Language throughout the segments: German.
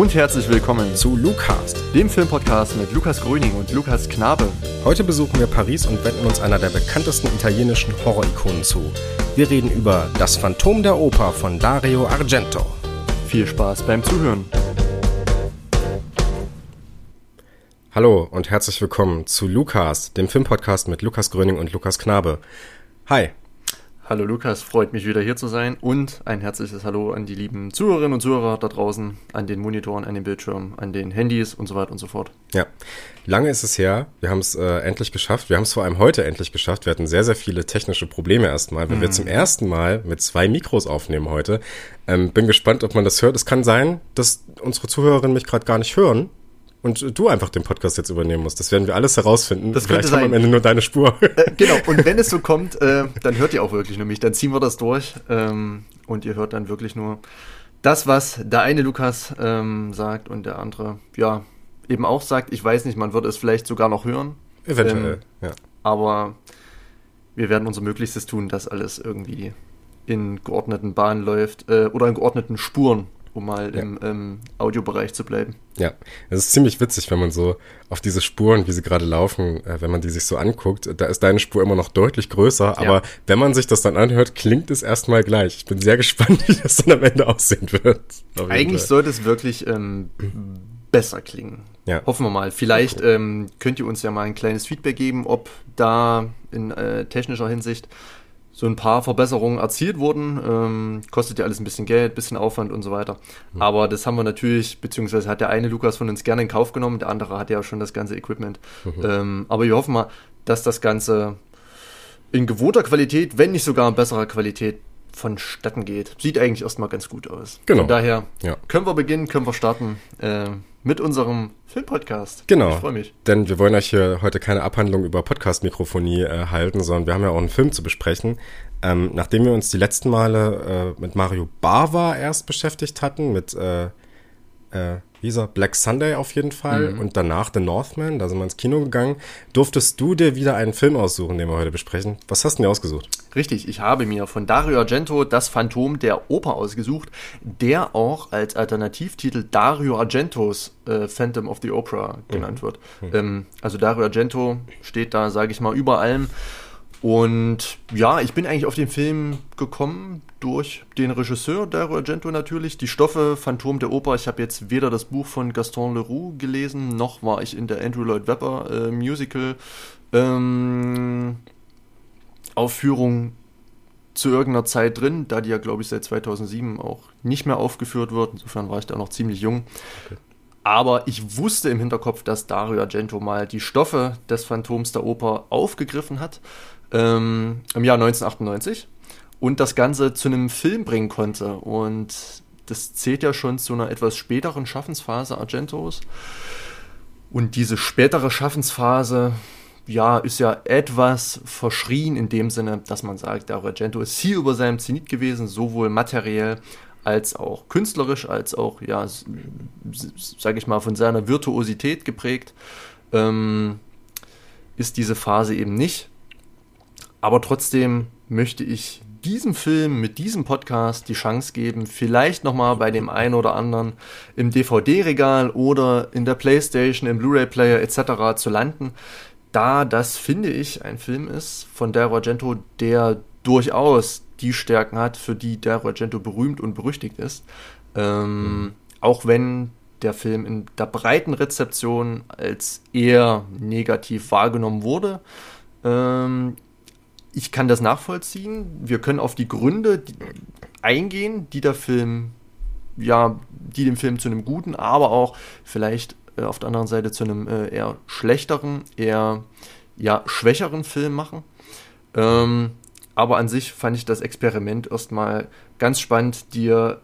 Und herzlich willkommen zu Lucast, dem Filmpodcast mit Lukas Gröning und Lukas Knabe. Heute besuchen wir Paris und wenden uns einer der bekanntesten italienischen Horror-Ikonen zu. Wir reden über Das Phantom der Oper von Dario Argento. Viel Spaß beim Zuhören. Hallo und herzlich willkommen zu Lucas, dem Filmpodcast mit Lukas Gröning und Lukas Knabe. Hi. Hallo Lukas, freut mich wieder hier zu sein und ein herzliches Hallo an die lieben Zuhörerinnen und Zuhörer da draußen, an den Monitoren, an den Bildschirmen, an den Handys und so weiter und so fort. Ja, lange ist es her. Wir haben es äh, endlich geschafft. Wir haben es vor allem heute endlich geschafft. Wir hatten sehr, sehr viele technische Probleme erstmal, weil mhm. wir zum ersten Mal mit zwei Mikros aufnehmen heute. Ähm, bin gespannt, ob man das hört. Es kann sein, dass unsere Zuhörerinnen mich gerade gar nicht hören, und du einfach den Podcast jetzt übernehmen musst. Das werden wir alles herausfinden. Das Vielleicht haben wir am Ende nur deine Spur. Äh, genau, und wenn es so kommt, äh, dann hört ihr auch wirklich nur mich. Dann ziehen wir das durch ähm, und ihr hört dann wirklich nur das, was der eine Lukas ähm, sagt und der andere, ja, eben auch sagt. Ich weiß nicht, man wird es vielleicht sogar noch hören. Eventuell, ähm, ja. Aber wir werden unser Möglichstes tun, dass alles irgendwie in geordneten Bahnen läuft äh, oder in geordneten Spuren um mal ja. im ähm, Audiobereich zu bleiben. Ja, es ist ziemlich witzig, wenn man so auf diese Spuren, wie sie gerade laufen, äh, wenn man die sich so anguckt, da ist deine Spur immer noch deutlich größer, aber ja. wenn man sich das dann anhört, klingt es erstmal gleich. Ich bin sehr gespannt, wie das dann am Ende aussehen wird. Eigentlich Fall. sollte es wirklich ähm, besser klingen. Ja. Hoffen wir mal. Vielleicht ähm, könnt ihr uns ja mal ein kleines Feedback geben, ob da in äh, technischer Hinsicht so ein paar Verbesserungen erzielt wurden. Ähm, kostet ja alles ein bisschen Geld, bisschen Aufwand und so weiter. Mhm. Aber das haben wir natürlich, beziehungsweise hat der eine Lukas von uns gerne in Kauf genommen, der andere hat ja schon das ganze Equipment. Mhm. Ähm, aber wir hoffen mal, dass das Ganze in gewohnter Qualität, wenn nicht sogar in besserer Qualität, vonstatten geht. Sieht eigentlich erstmal ganz gut aus. Genau. Von daher ja. können wir beginnen, können wir starten. Äh, mit unserem Filmpodcast. Genau. Ich freue mich. Denn wir wollen euch hier heute keine Abhandlung über Podcast-Mikrofonie äh, halten, sondern wir haben ja auch einen Film zu besprechen. Ähm, nachdem wir uns die letzten Male äh, mit Mario Bava erst beschäftigt hatten, mit äh, äh, dieser Black Sunday auf jeden Fall mhm. und danach The Northman, da sind wir ins Kino gegangen. Durftest du dir wieder einen Film aussuchen, den wir heute besprechen? Was hast du dir ausgesucht? Richtig, ich habe mir von Dario Argento das Phantom der Oper ausgesucht, der auch als Alternativtitel Dario Argentos äh, Phantom of the Opera genannt mhm. wird. Mhm. Ähm, also Dario Argento steht da, sage ich mal, über allem. Und ja, ich bin eigentlich auf den Film gekommen durch den Regisseur Dario Argento natürlich. Die Stoffe Phantom der Oper. Ich habe jetzt weder das Buch von Gaston Leroux gelesen, noch war ich in der Andrew Lloyd Webber äh, Musical ähm, Aufführung zu irgendeiner Zeit drin, da die ja, glaube ich, seit 2007 auch nicht mehr aufgeführt wird. Insofern war ich da noch ziemlich jung. Okay. Aber ich wusste im Hinterkopf, dass Dario Argento mal die Stoffe des Phantoms der Oper aufgegriffen hat ähm, im Jahr 1998 und das Ganze zu einem Film bringen konnte. Und das zählt ja schon zu einer etwas späteren Schaffensphase Argentos. Und diese spätere Schaffensphase, ja, ist ja etwas verschrien in dem Sinne, dass man sagt, der Argento ist hier über seinem Zenit gewesen, sowohl materiell als auch künstlerisch, als auch, ja, sage ich mal, von seiner Virtuosität geprägt, ähm, ist diese Phase eben nicht. Aber trotzdem möchte ich diesem Film mit diesem Podcast die Chance geben, vielleicht nochmal bei dem einen oder anderen im DVD-Regal oder in der Playstation, im Blu-ray-Player etc. zu landen, da das, finde ich, ein Film ist von Dario Argento, der durchaus die Stärken hat, für die Dario Argento berühmt und berüchtigt ist. Ähm, mhm. Auch wenn der Film in der breiten Rezeption als eher negativ wahrgenommen wurde. Ähm, ich kann das nachvollziehen. Wir können auf die Gründe eingehen, die der Film, ja, die den Film zu einem guten, aber auch vielleicht äh, auf der anderen Seite zu einem äh, eher schlechteren, eher ja, schwächeren Film machen. Ähm, aber an sich fand ich das Experiment erstmal ganz spannend, dir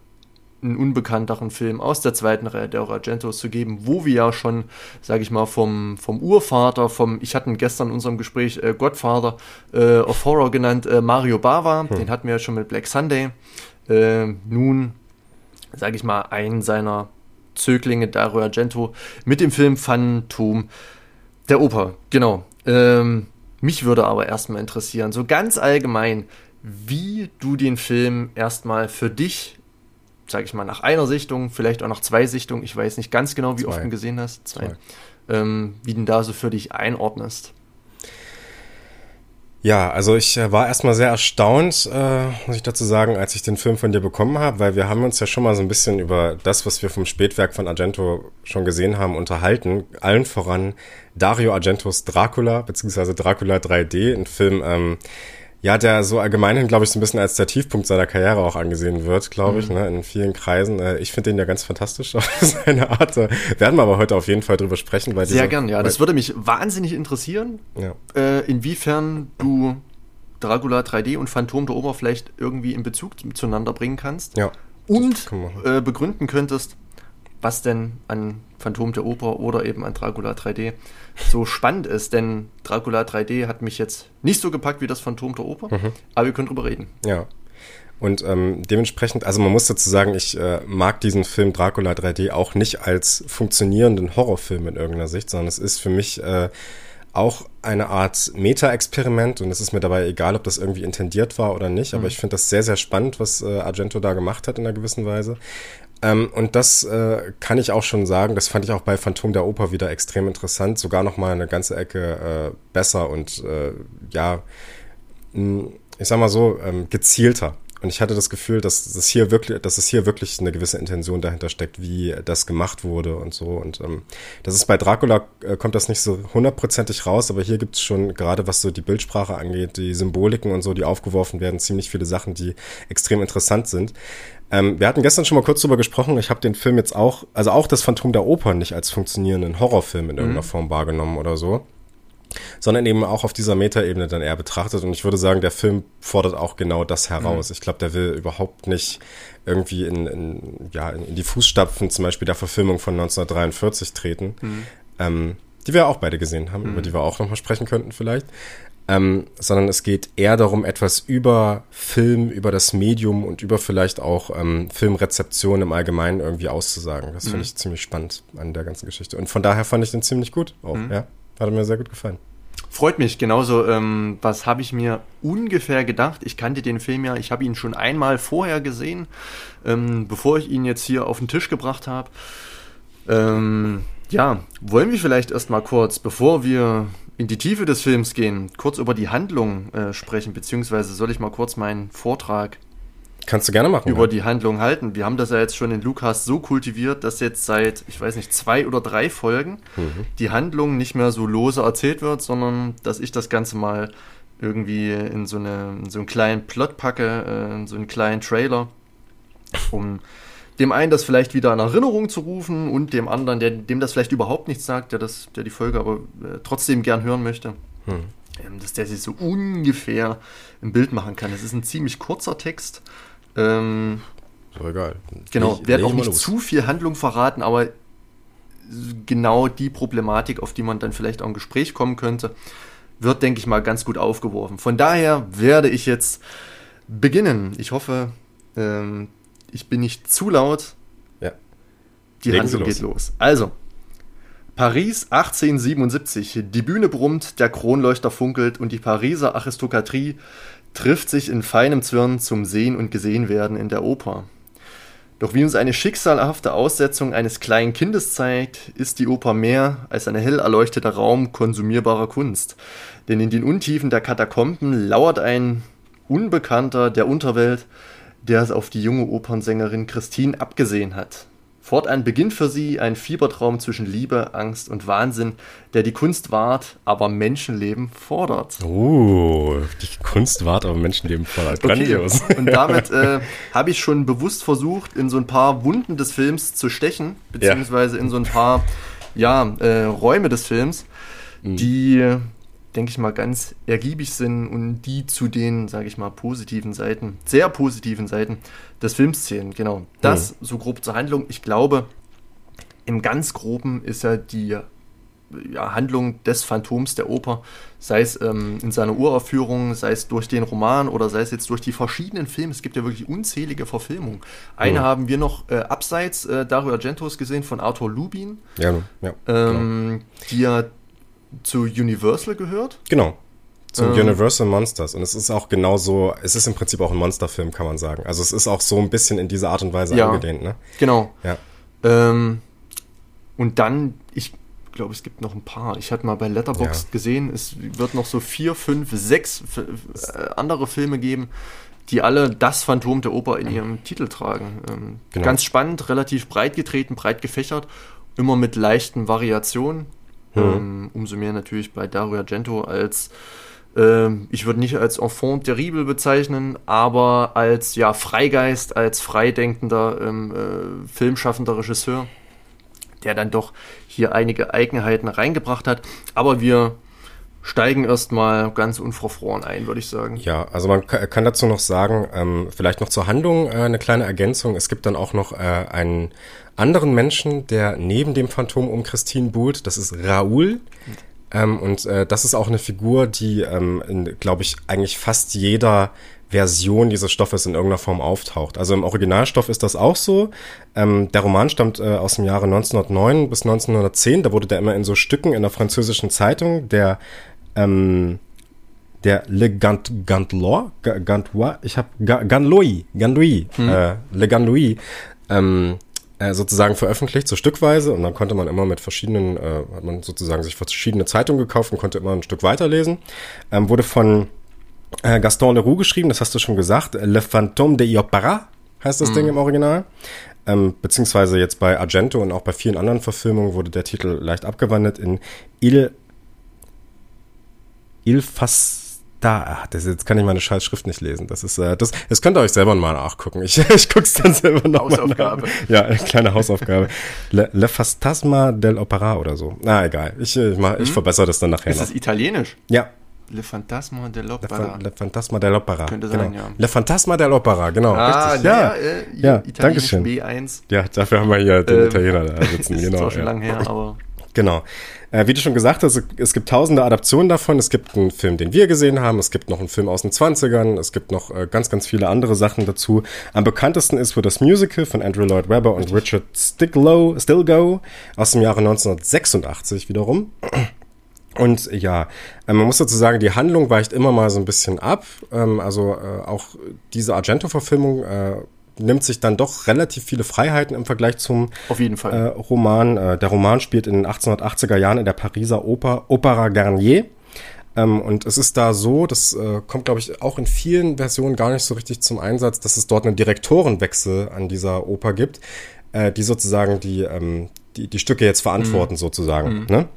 einen unbekannteren Film aus der zweiten Reihe der Argentos zu geben, wo wir ja schon, sage ich mal, vom, vom Urvater, vom, ich hatte gestern in unserem Gespräch äh, Godfather äh, of Horror genannt, äh, Mario Bava, hm. den hatten wir ja schon mit Black Sunday. Äh, nun, sage ich mal, einen seiner Zöglinge, Dario Argento, mit dem Film Phantom der Oper, genau. Ähm, mich würde aber erstmal interessieren, so ganz allgemein, wie du den Film erstmal für dich sage ich mal, nach einer Sichtung, vielleicht auch nach zwei Sichtungen, ich weiß nicht ganz genau, wie Zwei. oft du ihn gesehen hast, zwei, Zwei. Ähm, wie ihn da so für dich einordnest. Ja, also ich äh, war erstmal sehr erstaunt, äh, muss ich dazu sagen, als ich den Film von dir bekommen habe, weil wir haben uns ja schon mal so ein bisschen über das, was wir vom Spätwerk von Argento schon gesehen haben, unterhalten. Allen voran Dario Argentos Dracula, beziehungsweise Dracula 3D, ein Film, ähm, ja, der so allgemeinhin, glaube ich, so ein bisschen als der Tiefpunkt seiner Karriere auch angesehen wird, glaube ich, ne, in vielen Kreisen. Äh, ich finde den ja ganz fantastisch auf seine Art. Äh, werden wir aber heute auf jeden Fall drüber sprechen. Weil Sehr diese- gern, ja. Das würde mich wahnsinnig interessieren, ja. äh, inwiefern du Dracula 3D und Phantom der vielleicht irgendwie in Bezug zueinander bringen kannst. Ja. Und äh, begründen könntest, was denn an Phantom der Oper oder eben an Dracula 3D so spannend ist. Denn Dracula 3D hat mich jetzt nicht so gepackt wie das Phantom der Oper, Mhm. aber wir können drüber reden. Ja. Und ähm, dementsprechend, also man muss dazu sagen, ich äh, mag diesen Film Dracula 3D auch nicht als funktionierenden Horrorfilm in irgendeiner Sicht, sondern es ist für mich äh, auch eine Art Meta-Experiment und es ist mir dabei egal, ob das irgendwie intendiert war oder nicht, aber ich finde das sehr, sehr spannend, was äh, Argento da gemacht hat in einer gewissen Weise. Ähm, und das äh, kann ich auch schon sagen, das fand ich auch bei Phantom der Oper wieder extrem interessant, sogar noch mal eine ganze Ecke äh, besser und äh, ja, mh, ich sag mal so, ähm, gezielter. Und ich hatte das Gefühl, dass das hier wirklich, dass es hier wirklich eine gewisse Intention dahinter steckt, wie das gemacht wurde und so. Und ähm, das ist bei Dracula äh, kommt das nicht so hundertprozentig raus, aber hier gibt es schon, gerade was so die Bildsprache angeht, die Symboliken und so, die aufgeworfen werden, ziemlich viele Sachen, die extrem interessant sind. Ähm, wir hatten gestern schon mal kurz drüber gesprochen. Ich habe den Film jetzt auch, also auch das Phantom der Oper nicht als funktionierenden Horrorfilm in irgendeiner Form wahrgenommen oder so sondern eben auch auf dieser Metaebene dann eher betrachtet. Und ich würde sagen, der Film fordert auch genau das heraus. Ich glaube, der will überhaupt nicht irgendwie in, in, ja, in die Fußstapfen zum Beispiel der Verfilmung von 1943 treten, ähm, die wir auch beide gesehen haben, über die wir auch nochmal sprechen könnten vielleicht. Ähm, sondern es geht eher darum, etwas über Film, über das Medium und über vielleicht auch ähm, Filmrezeption im Allgemeinen irgendwie auszusagen. Das finde ich ziemlich spannend an der ganzen Geschichte. Und von daher fand ich den ziemlich gut auch, ja. Hat mir sehr gut gefallen. Freut mich, genauso. Ähm, was habe ich mir ungefähr gedacht? Ich kannte den Film ja, ich habe ihn schon einmal vorher gesehen, ähm, bevor ich ihn jetzt hier auf den Tisch gebracht habe. Ähm, ja, wollen wir vielleicht erstmal kurz, bevor wir in die Tiefe des Films gehen, kurz über die Handlung äh, sprechen, beziehungsweise soll ich mal kurz meinen Vortrag Kannst du gerne machen. über ja. die Handlung halten. Wir haben das ja jetzt schon in Lukas so kultiviert, dass jetzt seit, ich weiß nicht, zwei oder drei Folgen die Handlung nicht mehr so lose erzählt wird, sondern dass ich das Ganze mal irgendwie in so, eine, in so einen kleinen Plot packe, äh, in so einen kleinen Trailer, um dem einen das vielleicht wieder in Erinnerung zu rufen und dem anderen, der, dem das vielleicht überhaupt nichts sagt, der, das, der die Folge aber äh, trotzdem gern hören möchte, ähm, dass der sich so ungefähr ein Bild machen kann. Es ist ein ziemlich kurzer Text. Ähm, Ist doch egal. genau, Leg- werde auch nicht los. zu viel Handlung verraten, aber genau die Problematik, auf die man dann vielleicht auch im Gespräch kommen könnte, wird, denke ich mal, ganz gut aufgeworfen. Von daher werde ich jetzt beginnen. Ich hoffe, ähm, ich bin nicht zu laut. Ja. Die Legen Handlung los. geht los. Also, Paris 1877. Die Bühne brummt, der Kronleuchter funkelt und die Pariser Aristokratie trifft sich in feinem Zwirn zum Sehen und Gesehenwerden in der Oper. Doch wie uns eine schicksalhafte Aussetzung eines kleinen Kindes zeigt, ist die Oper mehr als ein hell erleuchteter Raum konsumierbarer Kunst. Denn in den Untiefen der Katakomben lauert ein Unbekannter der Unterwelt, der es auf die junge Opernsängerin Christine abgesehen hat. Fortan beginnt für sie ein Fiebertraum zwischen Liebe, Angst und Wahnsinn, der die Kunst wahrt, aber Menschenleben fordert. Uh, die Kunst wahrt aber Menschenleben voll. Grandios. Okay. Und damit äh, habe ich schon bewusst versucht, in so ein paar Wunden des Films zu stechen, beziehungsweise in so ein paar ja, äh, Räume des Films, die, denke ich mal, ganz ergiebig sind und die zu den, sage ich mal, positiven Seiten, sehr positiven Seiten des Films zählen. Genau. Das so grob zur Handlung. Ich glaube, im ganz Groben ist ja die ja, Handlung des Phantoms der Oper, sei es ähm, in seiner Uraufführung, sei es durch den Roman oder sei es jetzt durch die verschiedenen Filme. Es gibt ja wirklich unzählige Verfilmungen. Eine Ja. haben wir noch äh, abseits äh, Dario Argentos gesehen von Arthur Lubin, Ja, ja. ähm, die ja zu Universal gehört. Genau. Zum ähm, Universal Monsters. Und es ist auch genauso, es ist im Prinzip auch ein Monsterfilm, kann man sagen. Also es ist auch so ein bisschen in dieser Art und Weise ja, angedehnt, ne? Genau. Ja. Ähm, und dann, ich glaube, es gibt noch ein paar. Ich hatte mal bei Letterboxd ja. gesehen, es wird noch so vier, fünf, sechs äh, andere Filme geben, die alle das Phantom der Oper in ihrem Titel tragen. Ähm, genau. Ganz spannend, relativ breit getreten, breit gefächert, immer mit leichten Variationen. Mhm. Ähm, umso mehr natürlich bei Dario Argento als äh, ich würde nicht als Enfant terrible bezeichnen, aber als ja Freigeist, als freidenkender ähm, äh, filmschaffender Regisseur, der dann doch hier einige Eigenheiten reingebracht hat. Aber wir steigen erstmal ganz unverfroren ein, würde ich sagen. Ja, also man kann dazu noch sagen, ähm, vielleicht noch zur Handlung äh, eine kleine Ergänzung. Es gibt dann auch noch äh, einen anderen Menschen, der neben dem Phantom um Christine buhlt. Das ist Raoul. Ähm, und äh, das ist auch eine Figur, die, ähm, glaube ich, eigentlich fast jeder Version dieses Stoffes in irgendeiner Form auftaucht. Also im Originalstoff ist das auch so. Ähm, der Roman stammt äh, aus dem Jahre 1909 bis 1910. Da wurde der immer in so Stücken in der französischen Zeitung der ähm, der Le Gant Gantloi, Gantois, ich habe Ganloi, Ganloi, hm. äh, Le Ganloi, ähm, äh, sozusagen veröffentlicht, so stückweise, und dann konnte man immer mit verschiedenen, äh, hat man sozusagen sich verschiedene Zeitungen gekauft und konnte immer ein Stück weiterlesen. Ähm, wurde von äh, Gaston Leroux geschrieben, das hast du schon gesagt, Le Fantôme de Iopara heißt das mm. Ding im Original. Ähm, beziehungsweise jetzt bei Argento und auch bei vielen anderen Verfilmungen wurde der Titel leicht abgewandelt in Il Il Fas da, ach, das, jetzt kann ich meine scheiß Schrift nicht lesen. Das ist, äh, das, das könnt ihr euch selber mal nachgucken. Ich, ich guck's dann selber noch Hausaufgabe. Mal nach. Ja, eine kleine Hausaufgabe. Le, Le Fastasma del Opera oder so. Na, egal. Ich, ich, mach, ich hm? verbessere das dann nachher Ist noch. das italienisch? Ja. Le Fantasma dell'Opera. Le, Fantasma dell'Opera. Könnte sein, genau. ja. Le Fantasma dell'Opera, genau. Ah, richtig. Ja, äh, ja, danke schön. B1. Ja, dafür haben wir hier den ähm, Italiener da sitzen. genau. Ist auch schon ja. lang her, aber. Genau. Äh, wie du schon gesagt hast, es gibt tausende Adaptionen davon. Es gibt einen Film, den wir gesehen haben. Es gibt noch einen Film aus den 20ern. Es gibt noch äh, ganz, ganz viele andere Sachen dazu. Am bekanntesten ist wohl das Musical von Andrew Lloyd Webber und Richard Stilgo, Stilgo aus dem Jahre 1986 wiederum. Und ja, äh, man muss dazu sagen, die Handlung weicht immer mal so ein bisschen ab. Ähm, also äh, auch diese Argento-Verfilmung äh, nimmt sich dann doch relativ viele Freiheiten im Vergleich zum Auf jeden Fall. Äh, Roman. Äh, der Roman spielt in den 1880er Jahren in der Pariser Oper Opera Garnier. Ähm, und es ist da so, das äh, kommt, glaube ich, auch in vielen Versionen gar nicht so richtig zum Einsatz, dass es dort einen Direktorenwechsel an dieser Oper gibt, äh, die sozusagen die, ähm, die, die Stücke jetzt verantworten, mhm. sozusagen. Mhm. Ne?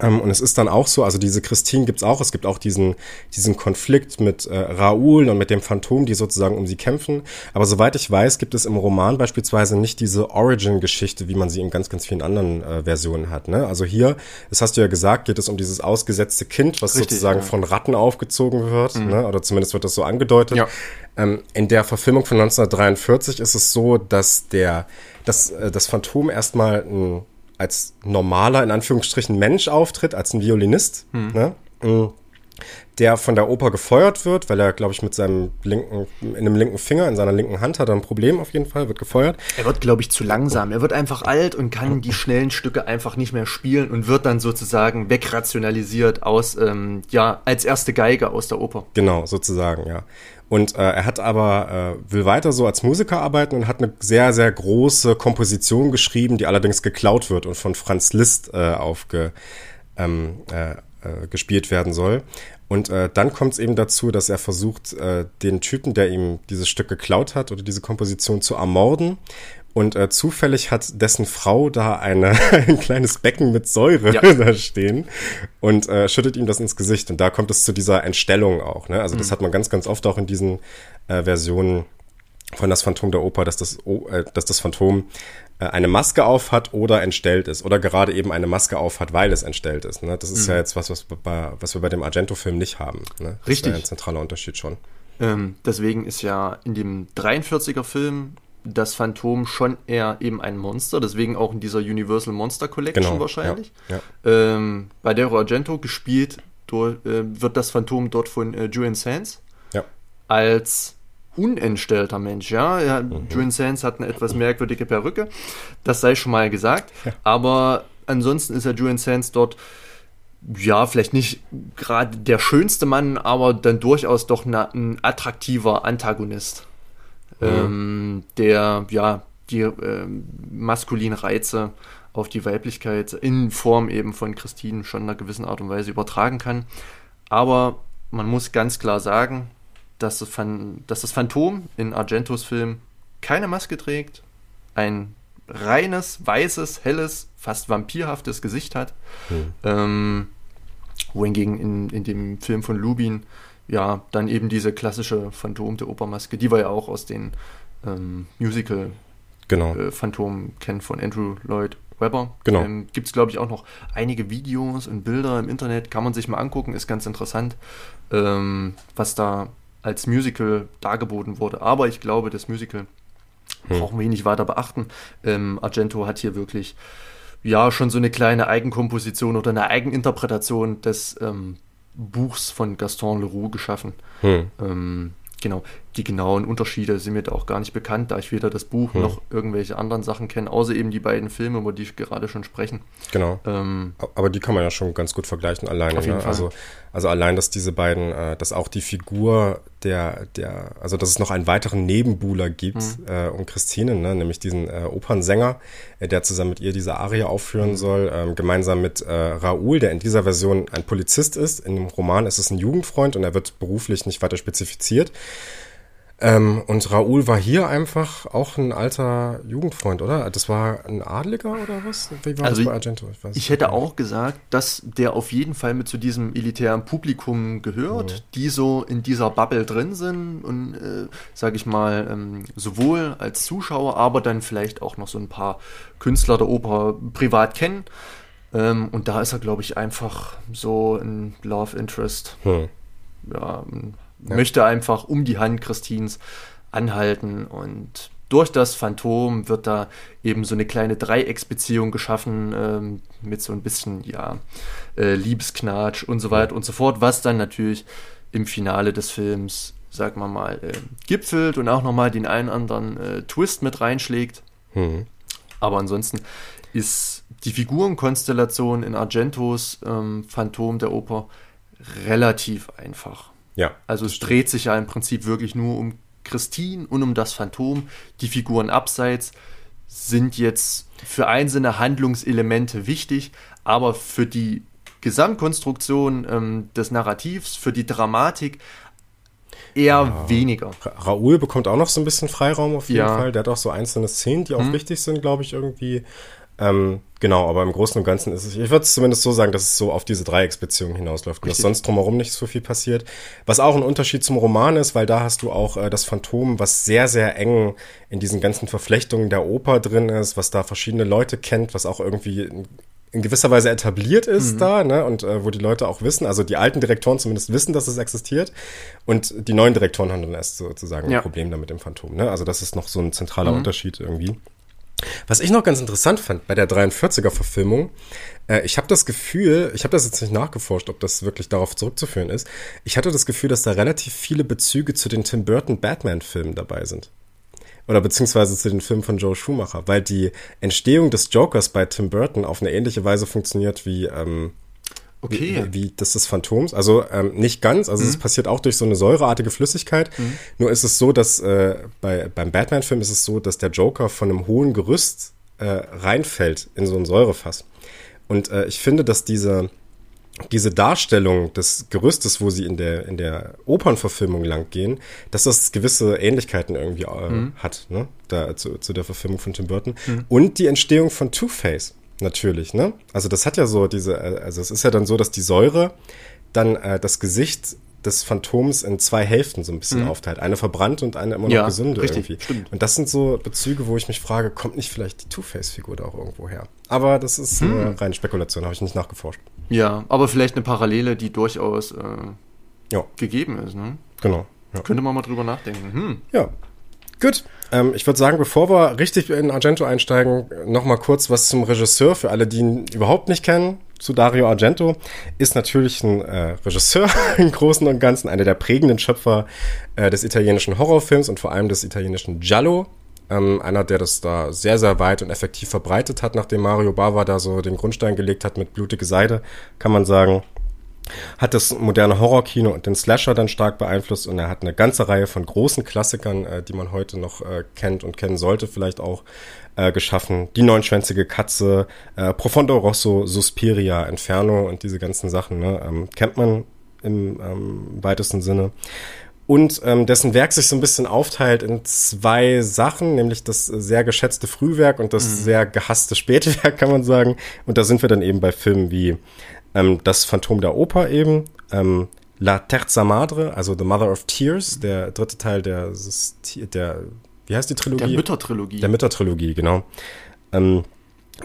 Ähm, und es ist dann auch so, also diese Christine gibt's auch, es gibt auch diesen, diesen Konflikt mit äh, Raoul und mit dem Phantom, die sozusagen um sie kämpfen. Aber soweit ich weiß, gibt es im Roman beispielsweise nicht diese Origin-Geschichte, wie man sie in ganz, ganz vielen anderen äh, Versionen hat. Ne? Also hier, das hast du ja gesagt, geht es um dieses ausgesetzte Kind, was Richtig, sozusagen ja. von Ratten aufgezogen wird, mhm. ne? oder zumindest wird das so angedeutet. Ja. Ähm, in der Verfilmung von 1943 ist es so, dass der, dass äh, das Phantom erstmal ein als normaler, in Anführungsstrichen, Mensch auftritt, als ein Violinist, hm. ne? Mm. der von der Oper gefeuert wird, weil er, glaube ich, mit seinem linken, in einem linken Finger, in seiner linken Hand hat er ein Problem auf jeden Fall, wird gefeuert. Er wird, glaube ich, zu langsam. Er wird einfach alt und kann die schnellen Stücke einfach nicht mehr spielen und wird dann sozusagen wegrationalisiert aus, ähm, ja, als erste Geige aus der Oper. Genau, sozusagen, ja. Und äh, er hat aber, äh, will weiter so als Musiker arbeiten und hat eine sehr, sehr große Komposition geschrieben, die allerdings geklaut wird und von Franz Liszt äh, aufge, ähm, äh, äh, gespielt werden soll. Und äh, dann kommt es eben dazu, dass er versucht, äh, den Typen, der ihm dieses Stück geklaut hat oder diese Komposition zu ermorden. Und äh, zufällig hat dessen Frau da eine, ein kleines Becken mit Säure ja. da stehen und äh, schüttet ihm das ins Gesicht. Und da kommt es zu dieser Entstellung auch. Ne? Also mhm. das hat man ganz, ganz oft auch in diesen äh, Versionen von das Phantom der Oper, dass das, äh, dass das Phantom äh, eine Maske auf hat oder entstellt ist. Oder gerade eben eine Maske auf hat, weil es entstellt ist. Ne? Das ist mhm. ja jetzt was, was, bei, was wir bei dem Argento-Film nicht haben. Ne? Das Richtig. ist ja ein zentraler Unterschied schon. Ähm, deswegen ist ja in dem 43er-Film das Phantom schon eher eben ein Monster, deswegen auch in dieser Universal Monster Collection genau, wahrscheinlich. Ja, ja. Ähm, bei Dario Argento gespielt durch, äh, wird das Phantom dort von äh, Julian Sands ja. als unentstellter Mensch, ja. ja mhm. Julian Sands hat eine etwas merkwürdige Perücke, das sei schon mal gesagt, aber ansonsten ist ja Julian Sands dort ja, vielleicht nicht gerade der schönste Mann, aber dann durchaus doch na, ein attraktiver Antagonist, mhm. ähm, der ja die äh, maskulinen Reize auf die Weiblichkeit in Form eben von Christine schon in einer gewissen Art und Weise übertragen kann. Aber man muss ganz klar sagen, dass das, Phan dass das Phantom in Argentos Film keine Maske trägt, ein reines, weißes, helles, fast vampirhaftes Gesicht hat. Hm. Ähm, wohingegen in, in dem Film von Lubin ja dann eben diese klassische Phantom der Opermaske, die wir ja auch aus den ähm, Musical genau. äh, Phantom kennen von Andrew Lloyd Webber. Genau. Ähm, Gibt es, glaube ich, auch noch einige Videos und Bilder im Internet, kann man sich mal angucken, ist ganz interessant, ähm, was da als Musical dargeboten wurde. Aber ich glaube, das Musical hm. brauchen wir nicht weiter beachten. Ähm, Argento hat hier wirklich ja schon so eine kleine Eigenkomposition oder eine Eigeninterpretation des ähm, Buchs von Gaston Leroux geschaffen. Hm. Ähm, genau, die genauen Unterschiede sind mir da auch gar nicht bekannt, da ich weder das Buch hm. noch irgendwelche anderen Sachen kenne, außer eben die beiden Filme, über die ich gerade schon sprechen. Genau. Ähm, Aber die kann man ja schon ganz gut vergleichen alleine. Ne? Also, also allein, dass diese beiden, äh, dass auch die Figur der, der, also dass es noch einen weiteren Nebenbuhler gibt mhm. äh, um Christine, ne? nämlich diesen äh, Opernsänger, äh, der zusammen mit ihr diese Arie aufführen mhm. soll, ähm, gemeinsam mit äh, Raoul, der in dieser Version ein Polizist ist. In dem Roman ist es ein Jugendfreund und er wird beruflich nicht weiter spezifiziert. Ähm, und Raoul war hier einfach auch ein alter Jugendfreund, oder? Das war ein Adliger oder was? Wie war also das bei Argento? Ich, ich hätte auch gesagt, dass der auf jeden Fall mit zu diesem elitären Publikum gehört, mhm. die so in dieser Bubble drin sind und, äh, sage ich mal, ähm, sowohl als Zuschauer, aber dann vielleicht auch noch so ein paar Künstler der Oper privat kennen. Ähm, und da ist er, glaube ich, einfach so ein Love Interest. Mhm. Ja, ein ja. möchte einfach um die Hand Christins anhalten und durch das Phantom wird da eben so eine kleine Dreiecksbeziehung geschaffen ähm, mit so ein bisschen, ja, äh, Liebesknatsch und so weiter und so fort, was dann natürlich im Finale des Films, sagen wir mal, äh, gipfelt und auch nochmal den einen anderen äh, Twist mit reinschlägt. Mhm. Aber ansonsten ist die Figurenkonstellation in Argentos ähm, Phantom der Oper relativ einfach. Ja. Also es dreht sich ja im Prinzip wirklich nur um Christine und um das Phantom. Die Figuren abseits sind jetzt für einzelne Handlungselemente wichtig, aber für die Gesamtkonstruktion ähm, des Narrativs, für die Dramatik eher ja. weniger. Raoul bekommt auch noch so ein bisschen Freiraum auf jeden ja. Fall. Der hat auch so einzelne Szenen, die auch hm. wichtig sind, glaube ich, irgendwie. Ähm, genau, aber im Großen und Ganzen ist es, ich würde es zumindest so sagen, dass es so auf diese Dreiecksbeziehung hinausläuft und dass sonst drumherum nicht so viel passiert. Was auch ein Unterschied zum Roman ist, weil da hast du auch äh, das Phantom, was sehr, sehr eng in diesen ganzen Verflechtungen der Oper drin ist, was da verschiedene Leute kennt, was auch irgendwie in gewisser Weise etabliert ist mhm. da, ne, und äh, wo die Leute auch wissen, also die alten Direktoren zumindest wissen, dass es existiert und die neuen Direktoren haben dann erst sozusagen ja. ein Problem damit im Phantom, ne, also das ist noch so ein zentraler mhm. Unterschied irgendwie. Was ich noch ganz interessant fand bei der 43er-Verfilmung, äh, ich habe das Gefühl, ich habe das jetzt nicht nachgeforscht, ob das wirklich darauf zurückzuführen ist, ich hatte das Gefühl, dass da relativ viele Bezüge zu den Tim Burton Batman-Filmen dabei sind. Oder beziehungsweise zu den Filmen von Joe Schumacher, weil die Entstehung des Jokers bei Tim Burton auf eine ähnliche Weise funktioniert wie ähm, Okay. Wie, wie das des Phantoms. Also ähm, nicht ganz, also mhm. es passiert auch durch so eine säureartige Flüssigkeit. Mhm. Nur ist es so, dass äh, bei, beim Batman-Film ist es so, dass der Joker von einem hohen Gerüst äh, reinfällt in so ein Säurefass. Und äh, ich finde, dass diese, diese Darstellung des Gerüstes, wo sie in der, in der Opernverfilmung lang gehen, dass das gewisse Ähnlichkeiten irgendwie äh, mhm. hat, ne? Da, zu, zu der Verfilmung von Tim Burton. Mhm. Und die Entstehung von Two-Face natürlich, ne? Also das hat ja so diese, äh, also es ist ja dann so, dass die Säure dann äh, das Gesicht des Phantoms in zwei Hälften so ein bisschen mhm. aufteilt. Eine verbrannt und eine immer noch ja, gesunde richtig, irgendwie. Stimmt. Und das sind so Bezüge, wo ich mich frage, kommt nicht vielleicht die Two-Face-Figur da auch irgendwo her? Aber das ist mhm. äh, reine Spekulation, habe ich nicht nachgeforscht. Ja, aber vielleicht eine Parallele, die durchaus äh, ja. gegeben ist, ne? Genau. Ja. Könnte man mal drüber nachdenken. Hm. Ja, Gut. Ähm, ich würde sagen, bevor wir richtig in Argento einsteigen, noch mal kurz was zum Regisseur. Für alle, die ihn überhaupt nicht kennen, zu Dario Argento, ist natürlich ein äh, Regisseur im Großen und Ganzen, einer der prägenden Schöpfer äh, des italienischen Horrorfilms und vor allem des italienischen Giallo Ähm, einer, der das da sehr, sehr weit und effektiv verbreitet hat, nachdem Mario Bava da so den Grundstein gelegt hat mit Blutige Seide, kann man sagen hat das moderne Horrorkino und den Slasher dann stark beeinflusst und er hat eine ganze Reihe von großen Klassikern, äh, die man heute noch äh, kennt und kennen sollte, vielleicht auch äh, geschaffen. Die neunschwänzige Katze, äh, Profondo Rosso, Suspiria, Inferno und diese ganzen Sachen ne, ähm, kennt man im ähm, weitesten Sinne. Und ähm, dessen Werk sich so ein bisschen aufteilt in zwei Sachen, nämlich das sehr geschätzte Frühwerk und das mhm. sehr gehasste Spätwerk, kann man sagen. Und da sind wir dann eben bei Filmen wie ähm, das Phantom der Oper eben, ähm, La Terza Madre, also The Mother of Tears, der dritte Teil der, der wie heißt die Trilogie? Der Müttertrilogie. Der Müttertrilogie, genau. Ähm,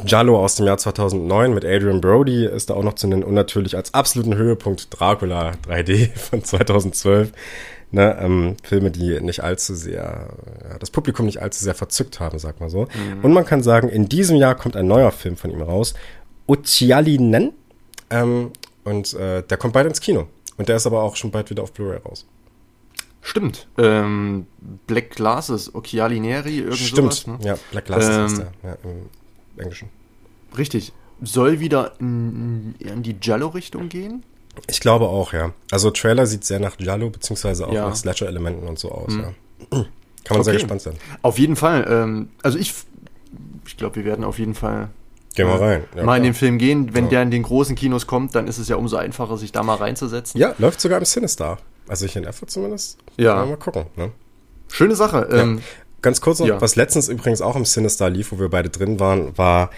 Giallo aus dem Jahr 2009 mit Adrian Brody ist da auch noch zu nennen und natürlich als absoluten Höhepunkt Dracula 3D von 2012. Ne, ähm, Filme, die nicht allzu sehr, ja, das Publikum nicht allzu sehr verzückt haben, sag mal so. Mhm. Und man kann sagen, in diesem Jahr kommt ein neuer Film von ihm raus, Uchialinen, ähm, und äh, der kommt bald ins Kino. Und der ist aber auch schon bald wieder auf Blu-ray raus. Stimmt. Ähm, Black Glasses, Occhiali Neri, irgend Stimmt. sowas. Ne? Ja, Black Glasses ähm, ist der, ja, im Englischen. Richtig. Soll wieder in, in die Giallo-Richtung gehen? Ich glaube auch, ja. Also Trailer sieht sehr nach Giallo, beziehungsweise auch ja. nach Slasher-Elementen und so aus, hm. ja. Kann man okay. sehr gespannt sein. Auf jeden Fall. Ähm, also ich, ich glaube, wir werden auf jeden Fall Gehen wir rein. Ja, mal in den Film gehen. Wenn ja. der in den großen Kinos kommt, dann ist es ja umso einfacher, sich da mal reinzusetzen. Ja, läuft sogar im Sinister. Also ich in Effort zumindest. Ja. Mal gucken. Ne? Schöne Sache. Ja. Ähm, Ganz kurz noch, was letztens übrigens auch im Sinister lief, wo wir beide drin waren, war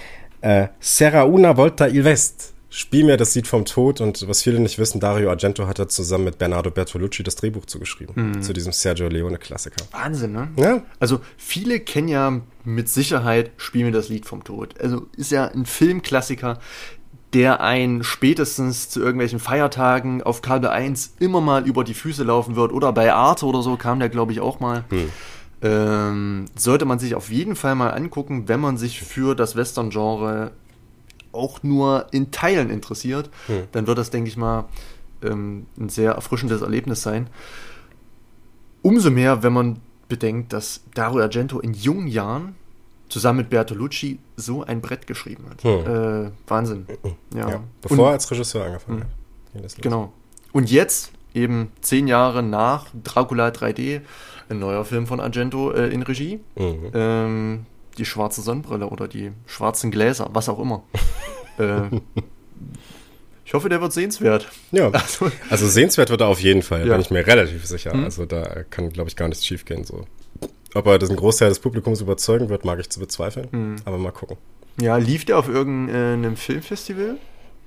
äh, Serra una volta il West. Spiel mir das Lied vom Tod und was viele nicht wissen, Dario Argento hat da zusammen mit Bernardo Bertolucci das Drehbuch zugeschrieben. Mhm. Zu diesem Sergio Leone-Klassiker. Wahnsinn, ne? Ja. Also viele kennen ja mit Sicherheit Spiel mir das Lied vom Tod. Also ist ja ein Filmklassiker, der ein spätestens zu irgendwelchen Feiertagen auf Kabel 1 immer mal über die Füße laufen wird. Oder bei Arte oder so kam der, glaube ich, auch mal. Hm. Ähm, sollte man sich auf jeden Fall mal angucken, wenn man sich für das Western-Genre auch nur in Teilen interessiert, hm. dann wird das, denke ich mal, ähm, ein sehr erfrischendes Erlebnis sein. Umso mehr, wenn man bedenkt, dass Dario Argento in jungen Jahren zusammen mit Bertolucci so ein Brett geschrieben hat. Hm. Äh, Wahnsinn. Ja. ja. Bevor er als Regisseur angefangen hm. hat. Genau. Und jetzt, eben zehn Jahre nach Dracula 3D, ein neuer Film von Argento äh, in Regie. Mhm. Ähm, die schwarze Sonnenbrille oder die schwarzen Gläser, was auch immer. äh, ich hoffe, der wird sehenswert. Ja, also, also sehenswert wird er auf jeden Fall, ja. bin ich mir relativ sicher. Mhm. Also da kann, glaube ich, gar nichts schief gehen. So. Ob er das ein Großteil des Publikums überzeugen wird, mag ich zu bezweifeln. Mhm. Aber mal gucken. Ja, lief der auf irgendeinem Filmfestival?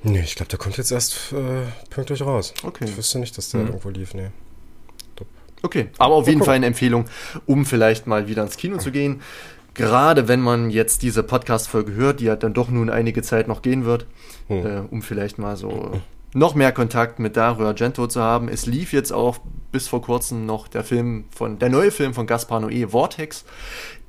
Nee, ich glaube, der kommt jetzt erst äh, pünktlich raus. Okay. Ich wüsste nicht, dass der mhm. irgendwo lief, nee. Okay, aber auf jeden Fall eine Empfehlung, um vielleicht mal wieder ins Kino zu gehen gerade wenn man jetzt diese Podcast-Folge hört, die ja dann doch nun einige Zeit noch gehen wird, hm. äh, um vielleicht mal so noch mehr Kontakt mit Dario Argento zu haben. Es lief jetzt auch bis vor kurzem noch der Film von, der neue Film von Gaspar Noé, Vortex,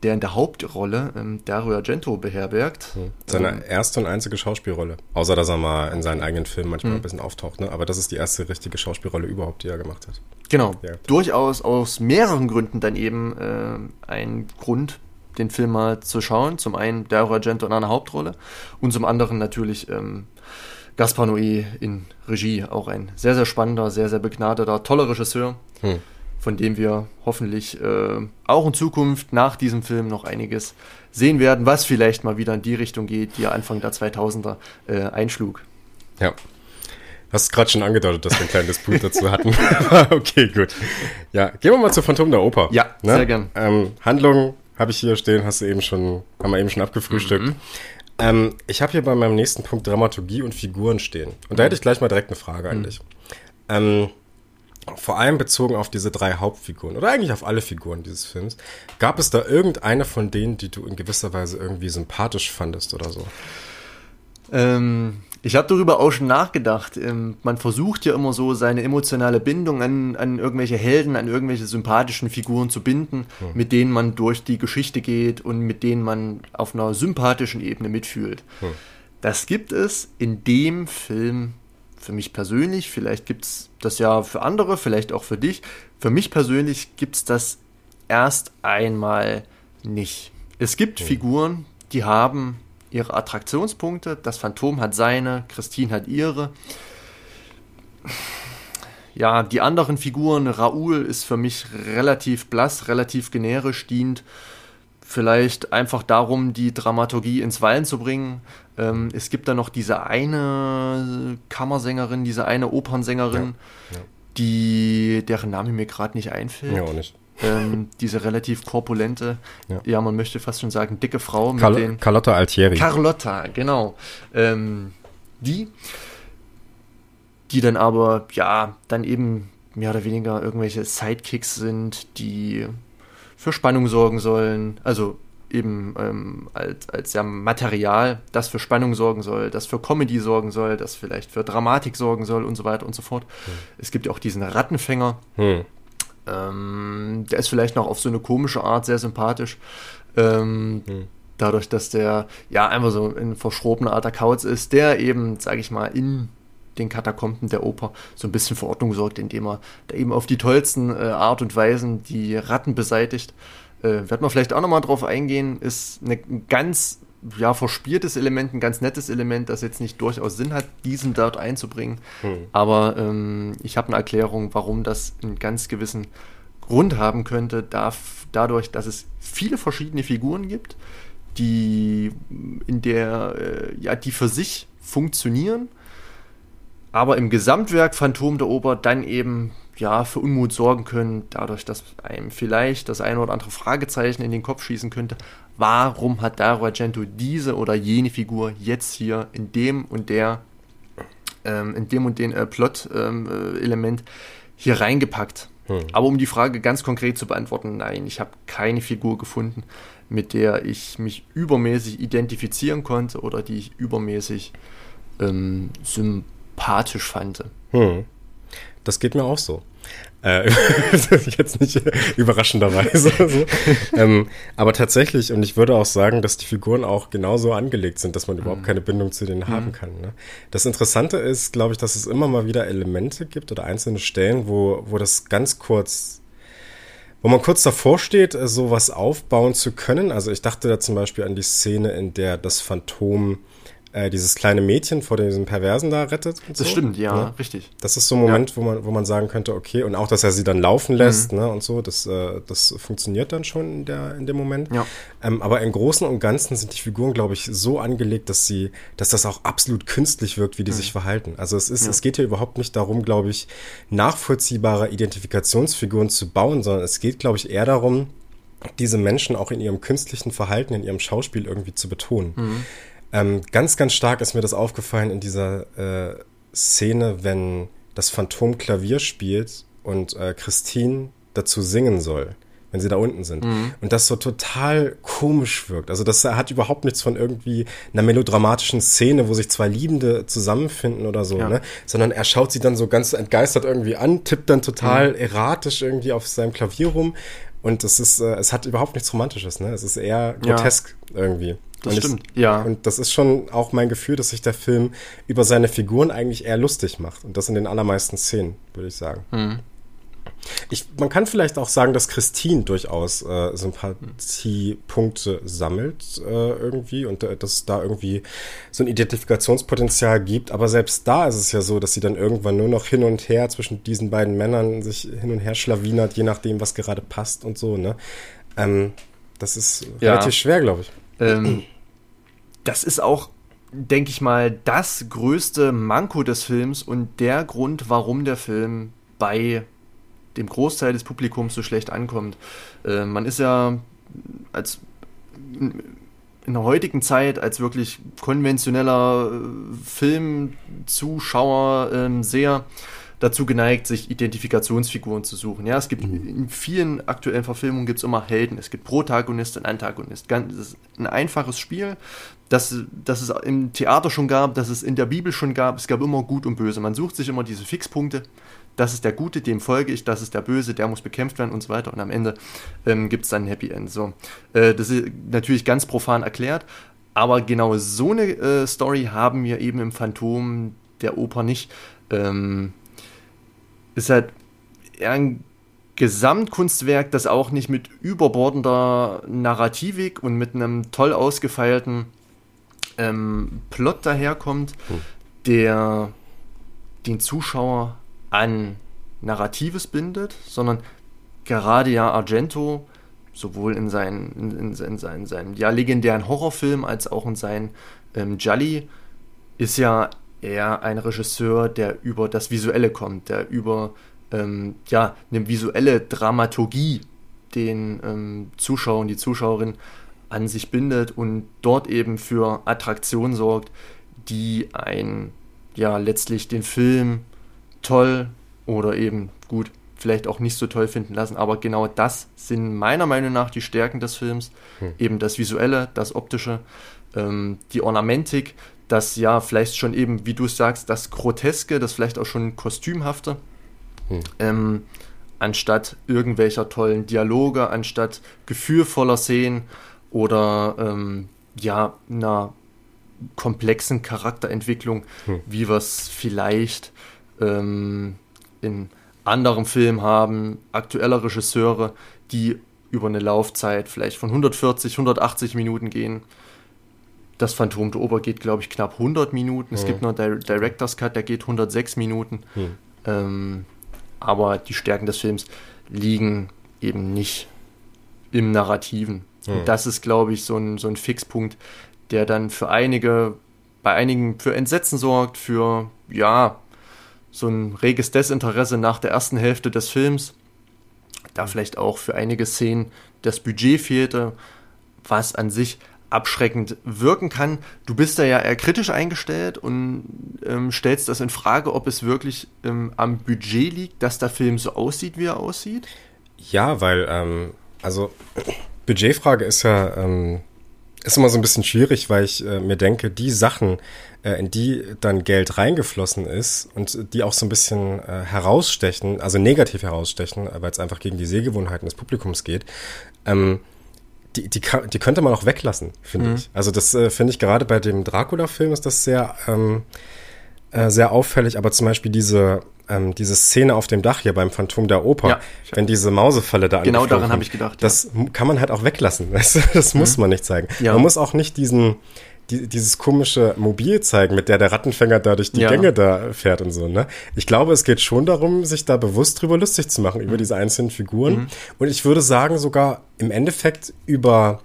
der in der Hauptrolle ähm, Dario Argento beherbergt. Hm. Seine ähm, erste und einzige Schauspielrolle. Außer, dass er mal in seinen eigenen Filmen manchmal hm. ein bisschen auftaucht, ne? Aber das ist die erste richtige Schauspielrolle überhaupt, die er gemacht hat. Genau. Ja. Durchaus aus mehreren Gründen dann eben äh, ein Grund, den Film mal zu schauen. Zum einen Dario Argento in einer Hauptrolle und zum anderen natürlich ähm, Gaspar Noé in Regie. Auch ein sehr, sehr spannender, sehr, sehr begnadeter, toller Regisseur, hm. von dem wir hoffentlich äh, auch in Zukunft nach diesem Film noch einiges sehen werden, was vielleicht mal wieder in die Richtung geht, die er Anfang der 2000er äh, einschlug. Ja. Hast gerade schon angedeutet, dass wir ein kleines Disput dazu hatten. okay, gut. Ja, gehen wir mal zu Phantom der Oper. Ja, ne? sehr gern. Ähm, Handlung habe ich hier stehen, hast du eben schon, haben wir eben schon abgefrühstückt. Mhm. Ähm, ich habe hier bei meinem nächsten Punkt Dramaturgie und Figuren stehen. Und da hätte ich gleich mal direkt eine Frage an mhm. dich. Ähm, vor allem bezogen auf diese drei Hauptfiguren oder eigentlich auf alle Figuren dieses Films. Gab es da irgendeine von denen, die du in gewisser Weise irgendwie sympathisch fandest oder so? Ähm, ich habe darüber auch schon nachgedacht. Ähm, man versucht ja immer so seine emotionale Bindung an, an irgendwelche Helden, an irgendwelche sympathischen Figuren zu binden, hm. mit denen man durch die Geschichte geht und mit denen man auf einer sympathischen Ebene mitfühlt. Hm. Das gibt es in dem Film für mich persönlich, vielleicht gibt es das ja für andere, vielleicht auch für dich. Für mich persönlich gibt es das erst einmal nicht. Es gibt hm. Figuren, die haben ihre Attraktionspunkte. Das Phantom hat seine, Christine hat ihre. Ja, die anderen Figuren, Raoul ist für mich relativ blass, relativ generisch, dient vielleicht einfach darum, die Dramaturgie ins Wallen zu bringen. Ähm, es gibt da noch diese eine Kammersängerin, diese eine Opernsängerin, ja, ja. die deren Name mir gerade nicht einfällt. Ja, auch nicht. Ähm, diese relativ korpulente, ja. ja. man möchte fast schon sagen, dicke Frau mit Carl den. Carlotta Altieri. Carlotta, genau. Ähm, die, die dann aber, ja, dann eben mehr oder weniger irgendwelche Sidekicks sind, die für Spannung sorgen sollen. Also eben ähm, als, als ja Material, das für Spannung sorgen soll, das für Comedy sorgen soll, das vielleicht für Dramatik sorgen soll und so weiter und so fort. Hm. Es gibt ja auch diesen Rattenfänger. Hm. Ähm, der ist vielleicht noch auf so eine komische Art sehr sympathisch. Ähm, hm. Dadurch, dass der ja einfach so ein verschrobener alter Kauz ist, der eben, sage ich mal, in den Katakomben der Oper so ein bisschen für Ordnung sorgt, indem er da eben auf die tollsten äh, Art und Weisen die Ratten beseitigt. Äh, wird man vielleicht auch nochmal drauf eingehen, ist eine, ein ganz ja, verspieltes Element, ein ganz nettes Element, das jetzt nicht durchaus Sinn hat, diesen dort einzubringen. Hm. Aber ähm, ich habe eine Erklärung, warum das einen ganz gewissen Grund haben könnte, darf, dadurch, dass es viele verschiedene Figuren gibt, die in der, äh, ja, die für sich funktionieren, aber im Gesamtwerk Phantom der Oper dann eben ja, für Unmut sorgen können, dadurch, dass einem vielleicht das eine oder andere Fragezeichen in den Kopf schießen könnte. Warum hat Dario Argento diese oder jene Figur jetzt hier in dem und der, ähm, in dem und den äh, Plot-Element ähm, äh, hier reingepackt? Hm. Aber um die Frage ganz konkret zu beantworten, nein, ich habe keine Figur gefunden, mit der ich mich übermäßig identifizieren konnte oder die ich übermäßig ähm, sympathisch fand. Hm. Das geht mir auch so. Äh, jetzt nicht überraschenderweise. so. ähm, aber tatsächlich, und ich würde auch sagen, dass die Figuren auch genauso angelegt sind, dass man überhaupt mhm. keine Bindung zu denen mhm. haben kann. Ne? Das Interessante ist, glaube ich, dass es immer mal wieder Elemente gibt oder einzelne Stellen, wo, wo das ganz kurz wo man kurz davor steht, sowas aufbauen zu können. Also ich dachte da zum Beispiel an die Szene, in der das Phantom äh, dieses kleine Mädchen vor diesem Perversen da rettet. das so. stimmt, ja, ja, richtig. Das ist so ein Moment, ja. wo, man, wo man sagen könnte, okay, und auch, dass er sie dann laufen lässt mhm. ne, und so, das, äh, das funktioniert dann schon in, der, in dem Moment. Ja. Ähm, aber im Großen und Ganzen sind die Figuren, glaube ich, so angelegt, dass sie, dass das auch absolut künstlich wirkt, wie die mhm. sich verhalten. Also es ist, es geht hier überhaupt nicht darum, glaube ich, nachvollziehbare Identifikationsfiguren zu bauen, sondern es geht, glaube ich, eher darum, diese Menschen auch in ihrem künstlichen Verhalten, in ihrem Schauspiel irgendwie zu betonen. Mhm. Ähm, ganz, ganz stark ist mir das aufgefallen in dieser äh, Szene, wenn das Phantom Klavier spielt und äh, Christine dazu singen soll, wenn sie da unten sind. Mhm. Und das so total komisch wirkt. Also das hat überhaupt nichts von irgendwie einer melodramatischen Szene, wo sich zwei Liebende zusammenfinden oder so, ja. ne? Sondern er schaut sie dann so ganz entgeistert irgendwie an, tippt dann total mhm. erratisch irgendwie auf seinem Klavier rum. Und es ist, äh, es hat überhaupt nichts Romantisches, ne? Es ist eher grotesk ja. irgendwie. Das und stimmt, ich, ja. Und das ist schon auch mein Gefühl, dass sich der Film über seine Figuren eigentlich eher lustig macht. Und das in den allermeisten Szenen, würde ich sagen. Mhm. Ich, man kann vielleicht auch sagen, dass Christine durchaus äh, Sympathiepunkte sammelt äh, irgendwie und äh, dass es da irgendwie so ein Identifikationspotenzial gibt. Aber selbst da ist es ja so, dass sie dann irgendwann nur noch hin und her zwischen diesen beiden Männern sich hin und her schlawinert, je nachdem, was gerade passt und so. Ne? Ähm, das ist ja. relativ schwer, glaube ich. Ähm, das ist auch, denke ich mal, das größte Manko des Films und der Grund, warum der Film bei dem Großteil des Publikums so schlecht ankommt. Äh, man ist ja als in der heutigen Zeit als wirklich konventioneller äh, Filmzuschauer äh, sehr dazu geneigt, sich Identifikationsfiguren zu suchen. Ja, es gibt mhm. in vielen aktuellen Verfilmungen gibt es immer Helden. Es gibt Protagonist und Antagonist. Ganz, das ist ein einfaches Spiel, das, das es im Theater schon gab, das es in der Bibel schon gab. Es gab immer Gut und Böse. Man sucht sich immer diese Fixpunkte. Das ist der Gute, dem folge ich, das ist der Böse, der muss bekämpft werden und so weiter. Und am Ende ähm, gibt es dann ein Happy End. So. Äh, das ist natürlich ganz profan erklärt, aber genau so eine äh, Story haben wir eben im Phantom der Oper nicht. Ähm, ist halt ein Gesamtkunstwerk, das auch nicht mit überbordender Narrativik und mit einem toll ausgefeilten ähm, Plot daherkommt, hm. der den Zuschauer an Narratives bindet, sondern gerade ja Argento sowohl in seinen, in, in, in seinen, seinen ja, legendären Horrorfilm als auch in seinen ähm, Jolly ist ja eher ein Regisseur, der über das Visuelle kommt, der über ähm, ja, eine visuelle Dramaturgie den ähm, Zuschauer und die Zuschauerin an sich bindet und dort eben für Attraktion sorgt, die ein ja letztlich den Film toll oder eben gut vielleicht auch nicht so toll finden lassen. Aber genau das sind meiner Meinung nach die Stärken des Films. Hm. Eben das Visuelle, das Optische, ähm, die Ornamentik, das ja vielleicht schon eben, wie du sagst, das Groteske, das vielleicht auch schon Kostümhafte. Hm. Ähm, anstatt irgendwelcher tollen Dialoge, anstatt gefühlvoller Szenen oder ähm, ja, einer komplexen Charakterentwicklung, hm. wie wir es vielleicht ähm, in anderen Filmen haben, aktuelle Regisseure, die über eine Laufzeit vielleicht von 140, 180 Minuten gehen. Das Phantom der Oper geht, glaube ich, knapp 100 Minuten. Es hm. gibt noch einen Director's Cut, der geht 106 Minuten. Hm. Ähm, aber die Stärken des Films liegen eben nicht im Narrativen. Hm. Und das ist, glaube ich, so ein, so ein Fixpunkt, der dann für einige, bei einigen für Entsetzen sorgt, für, ja, so ein reges Desinteresse nach der ersten Hälfte des Films. Da vielleicht auch für einige Szenen das Budget fehlte, was an sich abschreckend wirken kann. Du bist da ja eher kritisch eingestellt und ähm, stellst das in Frage, ob es wirklich ähm, am Budget liegt, dass der Film so aussieht, wie er aussieht? Ja, weil, ähm, also Budgetfrage ist ja ähm, ist immer so ein bisschen schwierig, weil ich äh, mir denke, die Sachen, äh, in die dann Geld reingeflossen ist und die auch so ein bisschen äh, herausstechen, also negativ herausstechen, weil es einfach gegen die Sehgewohnheiten des Publikums geht, ähm, die, die, die könnte man auch weglassen, finde mhm. ich. Also das äh, finde ich gerade bei dem Dracula-Film ist das sehr, ähm, äh, sehr auffällig, aber zum Beispiel diese, ähm, diese Szene auf dem Dach hier beim Phantom der Oper, ja, wenn diese Mausefalle da Genau daran habe ich gedacht. Das ja. kann man halt auch weglassen, weißt du? Das mhm. muss man nicht zeigen. Ja. Man muss auch nicht diesen, die, dieses komische Mobil zeigen, mit der der Rattenfänger da durch die ja. Gänge da fährt und so, ne? Ich glaube, es geht schon darum, sich da bewusst drüber lustig zu machen, über mhm. diese einzelnen Figuren. Mhm. Und ich würde sagen, sogar im Endeffekt über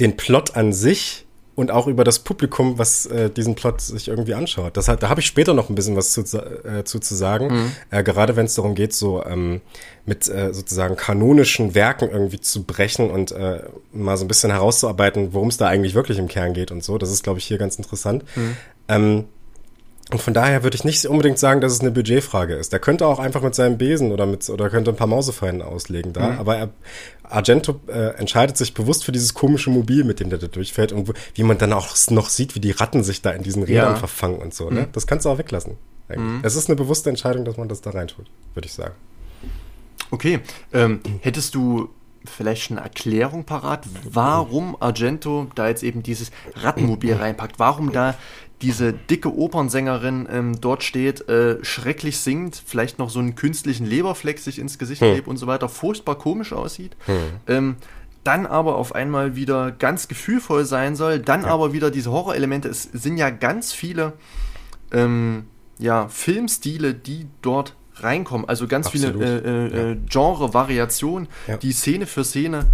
den Plot an sich, und auch über das Publikum, was äh, diesen Plot sich irgendwie anschaut. Das hat, da habe ich später noch ein bisschen was zu, äh, zu, zu sagen, mhm. äh, gerade wenn es darum geht, so ähm, mit äh, sozusagen kanonischen Werken irgendwie zu brechen und äh, mal so ein bisschen herauszuarbeiten, worum es da eigentlich wirklich im Kern geht und so. Das ist, glaube ich, hier ganz interessant. Mhm. Ähm, und von daher würde ich nicht unbedingt sagen, dass es eine Budgetfrage ist. Der könnte auch einfach mit seinem Besen oder mit oder könnte ein paar Mausefallen auslegen da. Mhm. Aber er, Argento äh, entscheidet sich bewusst für dieses komische Mobil, mit dem der da durchfährt und wie man dann auch noch sieht, wie die Ratten sich da in diesen Rädern ja. verfangen und so. Ne? Mhm. Das kannst du auch weglassen. Mhm. Es ist eine bewusste Entscheidung, dass man das da reintut, würde ich sagen. Okay. Ähm, hättest du vielleicht schon eine Erklärung parat, warum Argento da jetzt eben dieses Rattenmobil reinpackt? Warum da diese dicke Opernsängerin ähm, dort steht, äh, schrecklich singt, vielleicht noch so einen künstlichen Leberfleck sich ins Gesicht hm. klebt und so weiter, furchtbar komisch aussieht. Hm. Ähm, dann aber auf einmal wieder ganz gefühlvoll sein soll, dann ja. aber wieder diese Horrorelemente. Es sind ja ganz viele ähm, ja, Filmstile, die dort reinkommen. Also ganz Absolut. viele äh, äh, ja. Genre-Variationen, ja. die Szene für Szene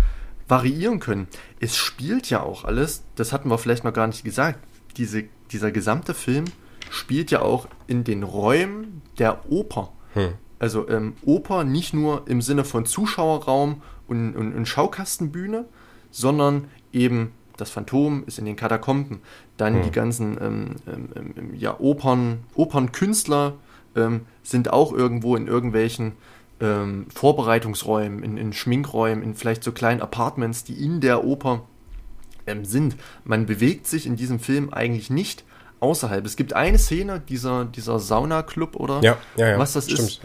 variieren können. Es spielt ja auch alles, das hatten wir vielleicht noch gar nicht gesagt, diese dieser gesamte Film spielt ja auch in den Räumen der Oper. Hm. Also ähm, Oper nicht nur im Sinne von Zuschauerraum und, und, und, Schaukastenbühne, sondern eben das Phantom ist in den Katakomben. Dann hm. die ganzen ähm, ähm, ähm, ja, Opern, Opernkünstler ähm, sind auch irgendwo in irgendwelchen ähm, Vorbereitungsräumen, in, in, Schminkräumen, in vielleicht so kleinen Apartments, die in der Oper ähm, sind. Man bewegt sich in diesem Film eigentlich nicht außerhalb. Es gibt eine Szene, dieser, dieser Sauna-Club oder ja, ja, ja, was das stimmt. ist,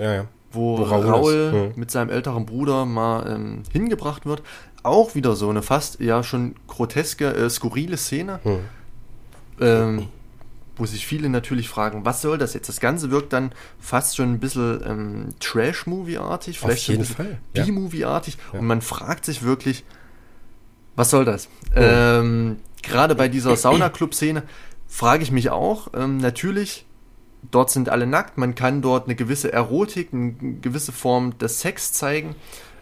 wo, wo, Raul, Raul hm. mit seinem älteren Bruder mal ähm, hingebracht wird. Auch wieder so eine fast ja schon groteske, äh, skurrile Szene. Hm. Ähm, wo sich viele natürlich fragen, was soll das jetzt? Das Ganze wirkt dann fast schon ein bisschen ähm, Trash-Movie-artig, vielleicht. B-Movie-artig und man fragt sich wirklich, was soll das? Ähm, Gerade bei dieser Sauna-Club-Szene frage ich mich auch, ähm, natürlich, dort sind alle nackt, man kann dort eine gewisse Erotik, eine gewisse Form des Sex zeigen,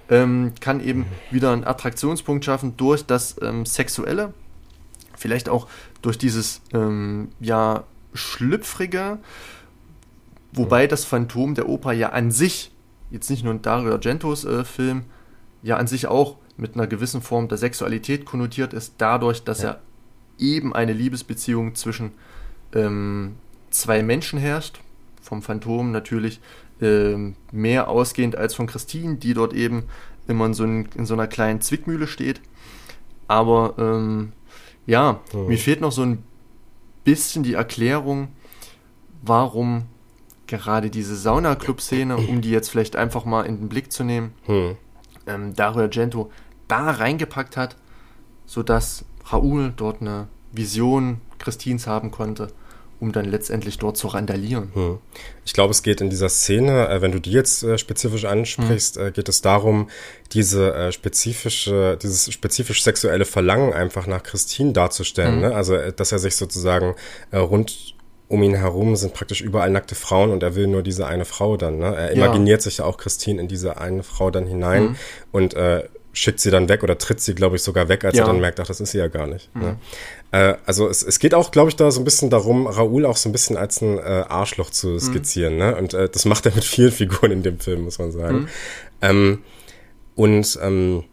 ähm, kann eben wieder einen Attraktionspunkt schaffen durch das ähm, Sexuelle, vielleicht auch durch dieses ähm, ja schlüpfrige, wobei das Phantom der Oper ja an sich, jetzt nicht nur ein Dario Argentos äh, Film, ja an sich auch mit einer gewissen Form der Sexualität konnotiert ist, dadurch, dass Ja. er eben eine Liebesbeziehung zwischen ähm, zwei Menschen herrscht, vom Phantom natürlich ähm, mehr ausgehend als von Christine, die dort eben immer in so, ein, in so einer kleinen Zwickmühle steht. Aber ähm, ja, Mhm. mir fehlt noch so ein bisschen die Erklärung, warum gerade diese Sauna-Club-Szene, um die jetzt vielleicht einfach mal in den Blick zu nehmen, Hm. ähm, Dario Argento da reingepackt hat, sodass Raoul dort eine Vision Christins haben konnte, um dann letztendlich dort zu randalieren. Hm. Ich glaube, es geht in dieser Szene, äh, wenn du die jetzt äh, spezifisch ansprichst, äh, geht es darum, diese äh, spezifische, dieses spezifisch sexuelle Verlangen einfach nach Christine darzustellen. Mhm. Ne? Also, äh, dass er sich sozusagen äh, rund um ihn herum sind praktisch überall nackte Frauen und er will nur diese eine Frau dann. Ne? Er Ja. imaginiert sich ja auch Christine in diese eine Frau dann hinein Mhm. und äh, schickt sie dann weg oder tritt sie, glaube ich, sogar weg, als Ja. er dann merkt, ach, das ist sie ja gar nicht. Ne? Äh, also es, es geht auch, glaube ich, da so ein bisschen darum, Raoul auch so ein bisschen als ein äh, Arschloch zu skizzieren. Ne? Und äh, das macht er mit vielen Figuren in dem Film, muss man sagen. Ähm, und ähm,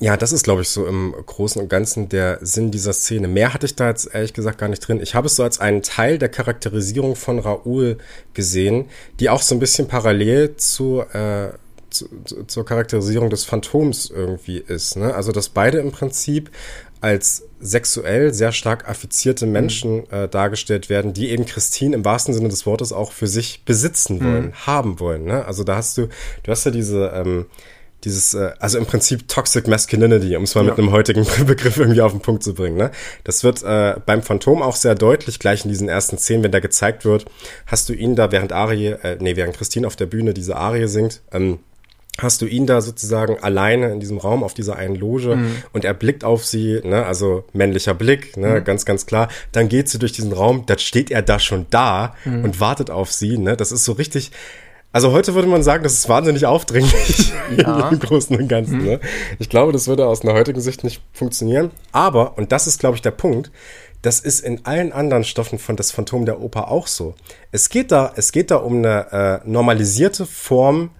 ja, das ist, glaube ich, so im Großen und Ganzen der Sinn dieser Szene. Mehr hatte ich da jetzt ehrlich gesagt gar nicht drin. Ich habe es so als einen Teil der Charakterisierung von Raoul gesehen, die auch so ein bisschen parallel zu, äh, zu, zu, zur Charakterisierung des Phantoms irgendwie ist. Ne? Also, dass beide im Prinzip als sexuell sehr stark affizierte Menschen äh, dargestellt werden, die eben Christine im wahrsten Sinne des Wortes auch für sich besitzen wollen, haben wollen. Ne? Also da hast du, du hast ja diese, ähm, dieses, äh, also im Prinzip Toxic Masculinity, um es mal Ja. mit einem heutigen Begriff irgendwie auf den Punkt zu bringen. Ne? Das wird äh, beim Phantom auch sehr deutlich, gleich in diesen ersten Szenen, wenn da gezeigt wird, hast du ihn da, während Arie, äh, nee, während Christine auf der Bühne diese Arie singt, ähm, hast du ihn da sozusagen alleine in diesem Raum auf dieser einen Loge und er blickt auf sie, ne, also männlicher Blick, ne, ganz, ganz klar. Dann geht sie durch diesen Raum, dann steht er da schon da und wartet auf sie, ne. Das ist so richtig, also heute würde man sagen, das ist wahnsinnig aufdringlich Ja. im Großen und Ganzen. Ne? Ich glaube, das würde aus einer heutigen Sicht nicht funktionieren. Aber, und das ist, glaube ich, der Punkt, das ist in allen anderen Stoffen von das Phantom der Oper auch so. Es geht da, es geht da um eine äh, normalisierte Form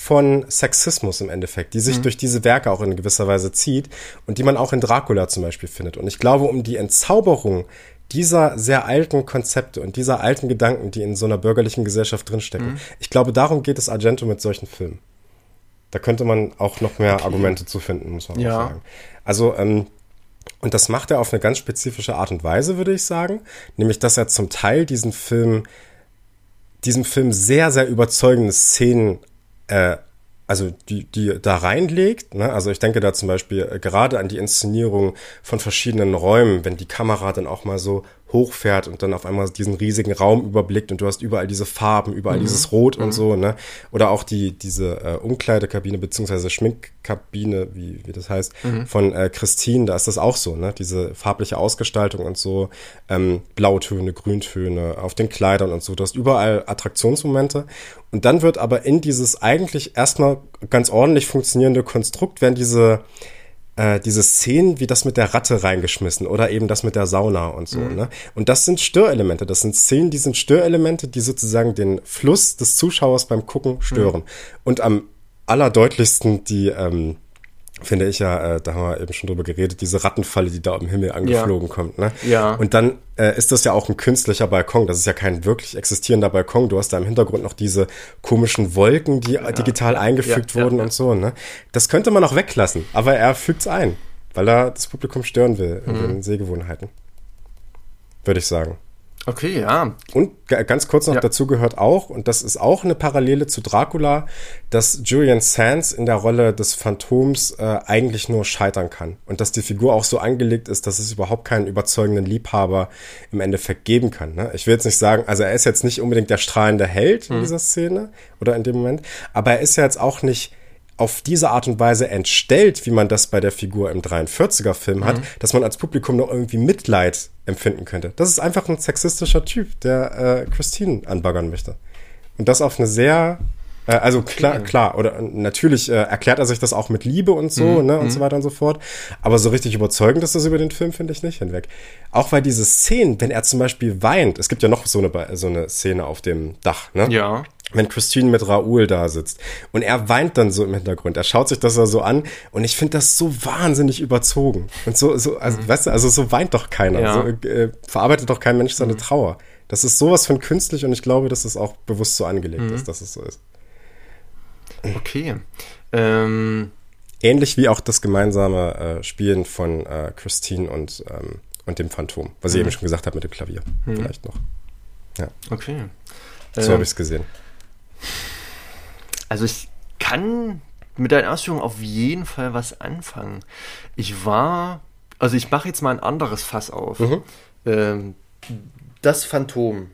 von Sexismus im Endeffekt, die sich durch diese Werke auch in gewisser Weise zieht und die man auch in Dracula zum Beispiel findet. Und ich glaube, um die Entzauberung dieser sehr alten Konzepte und dieser alten Gedanken, die in so einer bürgerlichen Gesellschaft drinstecken, ich glaube, darum geht es Argento mit solchen Filmen. Da könnte man auch noch mehr Argumente zu finden, muss man Ja. sagen. Also, ähm, und das macht er auf eine ganz spezifische Art und Weise, würde ich sagen. Nämlich, dass er zum Teil diesen Film, diesem Film sehr, sehr überzeugende Szenen, äh, also die, die da reinlegt. Ne? Also ich denke da zum Beispiel äh, gerade an die Inszenierung von verschiedenen Räumen, wenn die Kamera dann auch mal so hochfährt und dann auf einmal diesen riesigen Raum überblickt und du hast überall diese Farben, überall dieses Rot und so, ne? Oder auch die, diese äh, Umkleidekabine beziehungsweise Schminkkabine, wie, wie das heißt, von äh, Christine, da ist das auch so, ne? Diese farbliche Ausgestaltung und so, ähm, Blautöne, Grüntöne auf den Kleidern und so. Du hast überall Attraktionsmomente. Und dann wird aber in dieses eigentlich erstmal ganz ordentlich funktionierende Konstrukt werden diese äh, diese Szenen wie das mit der Ratte reingeschmissen oder eben das mit der Sauna und so. Ne? Und das sind Störelemente. Das sind Szenen, die sind Störelemente, die sozusagen den Fluss des Zuschauers beim Gucken stören. Und am allerdeutlichsten die, ähm, finde ich ja, äh, da haben wir eben schon drüber geredet, diese Rattenfalle, die da am Himmel angeflogen kommt. Ne? Ja. Und dann äh, ist das ja auch ein künstlicher Balkon. Das ist ja kein wirklich existierender Balkon. Du hast da im Hintergrund noch diese komischen Wolken, die äh, digital eingefügt Ja, ja, wurden ja. und so. Ne? Das könnte man auch weglassen, aber er fügt's ein, weil er das Publikum stören will in Mhm. den Sehgewohnheiten. Würde ich sagen. Okay, ja. Und ganz kurz noch ja. dazu gehört auch, und das ist auch eine Parallele zu Dracula, dass Julian Sands in der Rolle des Phantoms äh, eigentlich nur scheitern kann. Und dass die Figur auch so angelegt ist, dass es überhaupt keinen überzeugenden Liebhaber im Endeffekt geben kann. Ne? Ich will jetzt nicht sagen, also er ist jetzt nicht unbedingt der strahlende Held in mhm. dieser Szene oder in dem Moment, aber er ist ja jetzt auch nicht auf diese Art und Weise entstellt, wie man das bei der Figur im 43er Film hat, mhm. dass man als Publikum noch irgendwie Mitleid empfinden könnte. Das ist einfach ein sexistischer Typ, der äh, Christine anbaggern möchte. Und das auf eine sehr äh, also klar, klar, oder natürlich äh, erklärt er sich das auch mit Liebe und so, mhm. ne, und mhm. so weiter und so fort. Aber so richtig überzeugend ist das über den Film, finde ich nicht hinweg. Auch weil diese Szenen, wenn er zum Beispiel weint, es gibt ja noch so eine, so eine Szene auf dem Dach, ne? Ja wenn Christine mit Raoul da sitzt und er weint dann so im Hintergrund. Er schaut sich das so an und ich finde das so wahnsinnig überzogen. Und so, so also, mhm. weißt du, also so weint doch keiner. Ja. So, äh, verarbeitet doch kein Mensch seine mhm. Trauer. Das ist sowas von künstlich und ich glaube, dass es auch bewusst so angelegt mhm. ist, dass es so ist. Okay. Ähm. Ähnlich wie auch das gemeinsame äh, Spielen von äh, Christine und, ähm, und dem Phantom, was ich mhm. eben schon gesagt habe mit dem Klavier. Mhm. Vielleicht noch. Ja. Okay. So ähm, habe ich es gesehen. Also ich kann mit deinen Ausführungen auf jeden Fall was anfangen. Ich war, also ich mache jetzt mal ein anderes Fass auf. Mhm. Ähm, das Phantom,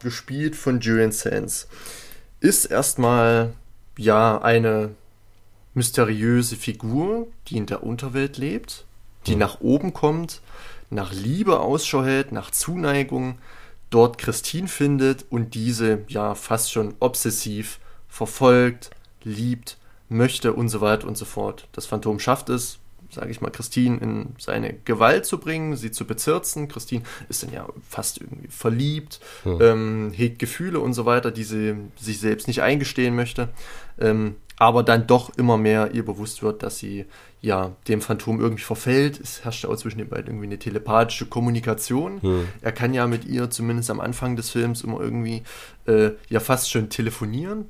gespielt von Julian Sands, ist erstmal ja eine mysteriöse Figur, die in der Unterwelt lebt, die mhm. nach oben kommt, nach Liebe Ausschau hält, nach Zuneigung, dort Christine findet und diese ja fast schon obsessiv verfolgt, liebt, möchte und so weiter und so fort. Das Phantom schafft es, sage ich mal, Christine in seine Gewalt zu bringen, sie zu bezirzen. Christine ist dann ja fast irgendwie verliebt, hm. ähm, hegt Gefühle und so weiter, die sie sich selbst nicht eingestehen möchte. Ähm, aber dann doch immer mehr ihr bewusst wird, dass sie ja dem Phantom irgendwie verfällt. Es herrscht auch zwischen den beiden irgendwie eine telepathische Kommunikation. Hm. Er kann ja mit ihr zumindest am Anfang des Films immer irgendwie äh, ja fast schon telefonieren.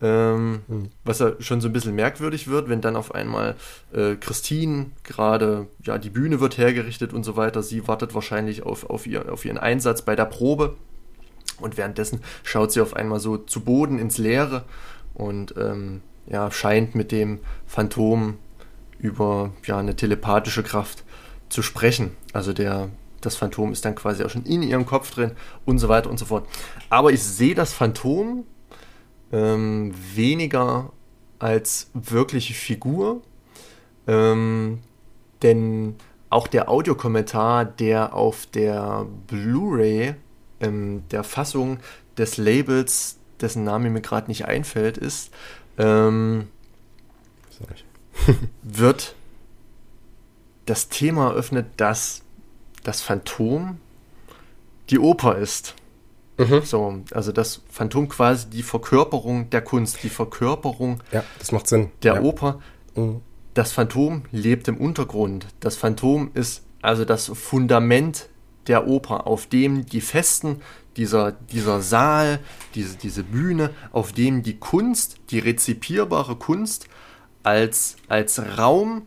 Ähm, hm. Was ja schon so ein bisschen merkwürdig wird, wenn dann auf einmal äh, Christine gerade, ja, die Bühne wird hergerichtet und so weiter. Sie wartet wahrscheinlich auf, auf, ihr, auf ihren Einsatz bei der Probe. Und währenddessen schaut sie auf einmal so zu Boden ins Leere und ähm, ja, scheint mit dem Phantom über ja, eine telepathische Kraft zu sprechen. Also der, das Phantom ist dann quasi auch schon in ihrem Kopf drin und so weiter und so fort. Aber ich sehe das Phantom ähm, weniger als wirkliche Figur, ähm, denn auch der Audiokommentar, der auf der Blu-ray ähm, der Fassung des Labels, dessen Name mir gerade nicht einfällt, ist, ähm, wird das Thema eröffnet, dass das Phantom die Oper ist. Mhm. So, also das Phantom quasi die Verkörperung der Kunst, die Verkörperung ja, das macht Sinn. der ja. Oper. Mhm. Das Phantom lebt im Untergrund. Das Phantom ist also das Fundament der Oper, auf dem die Festen dieser, dieser Saal, diese, diese Bühne, auf dem die Kunst, die rezipierbare Kunst als, als Raum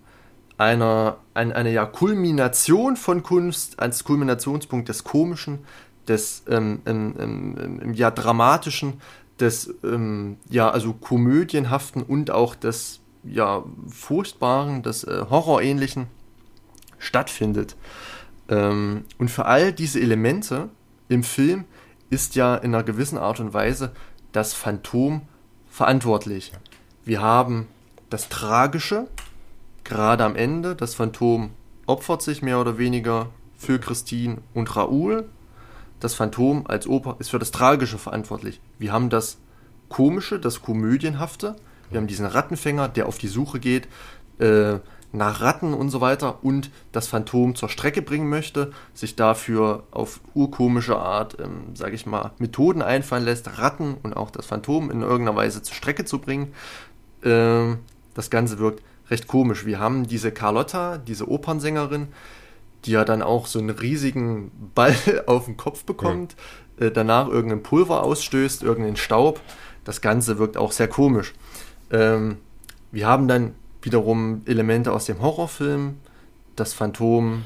einer, ein, eine ja, Kulmination von Kunst, als Kulminationspunkt des Komischen, des ähm, ähm, ähm, ja, Dramatischen, des ähm, ja, also Komödienhaften und auch des ja, Furchtbaren, des äh, Horrorähnlichen stattfindet. Ähm, und für all diese Elemente im Film ist ja in einer gewissen Art und Weise das Phantom verantwortlich. Wir haben das Tragische, gerade am Ende, das Phantom opfert sich mehr oder weniger für Christine und Raoul. Das Phantom als Oper ist für das Tragische verantwortlich. Wir haben das Komische, das Komödienhafte. Wir haben diesen Rattenfänger, der auf die Suche geht äh, nach Ratten und so weiter und das Phantom zur Strecke bringen möchte, sich dafür auf urkomische Art, ähm, sage ich mal, Methoden einfallen lässt, Ratten und auch das Phantom in irgendeiner Weise zur Strecke zu bringen. Ähm, das Ganze wirkt recht komisch. Wir haben diese Carlotta, diese Opernsängerin, die ja dann auch so einen riesigen Ball auf den Kopf bekommt, ja. äh, danach irgendein Pulver ausstößt, irgendeinen Staub. Das Ganze wirkt auch sehr komisch. Ähm, wir haben dann wiederum Elemente aus dem Horrorfilm, das Phantom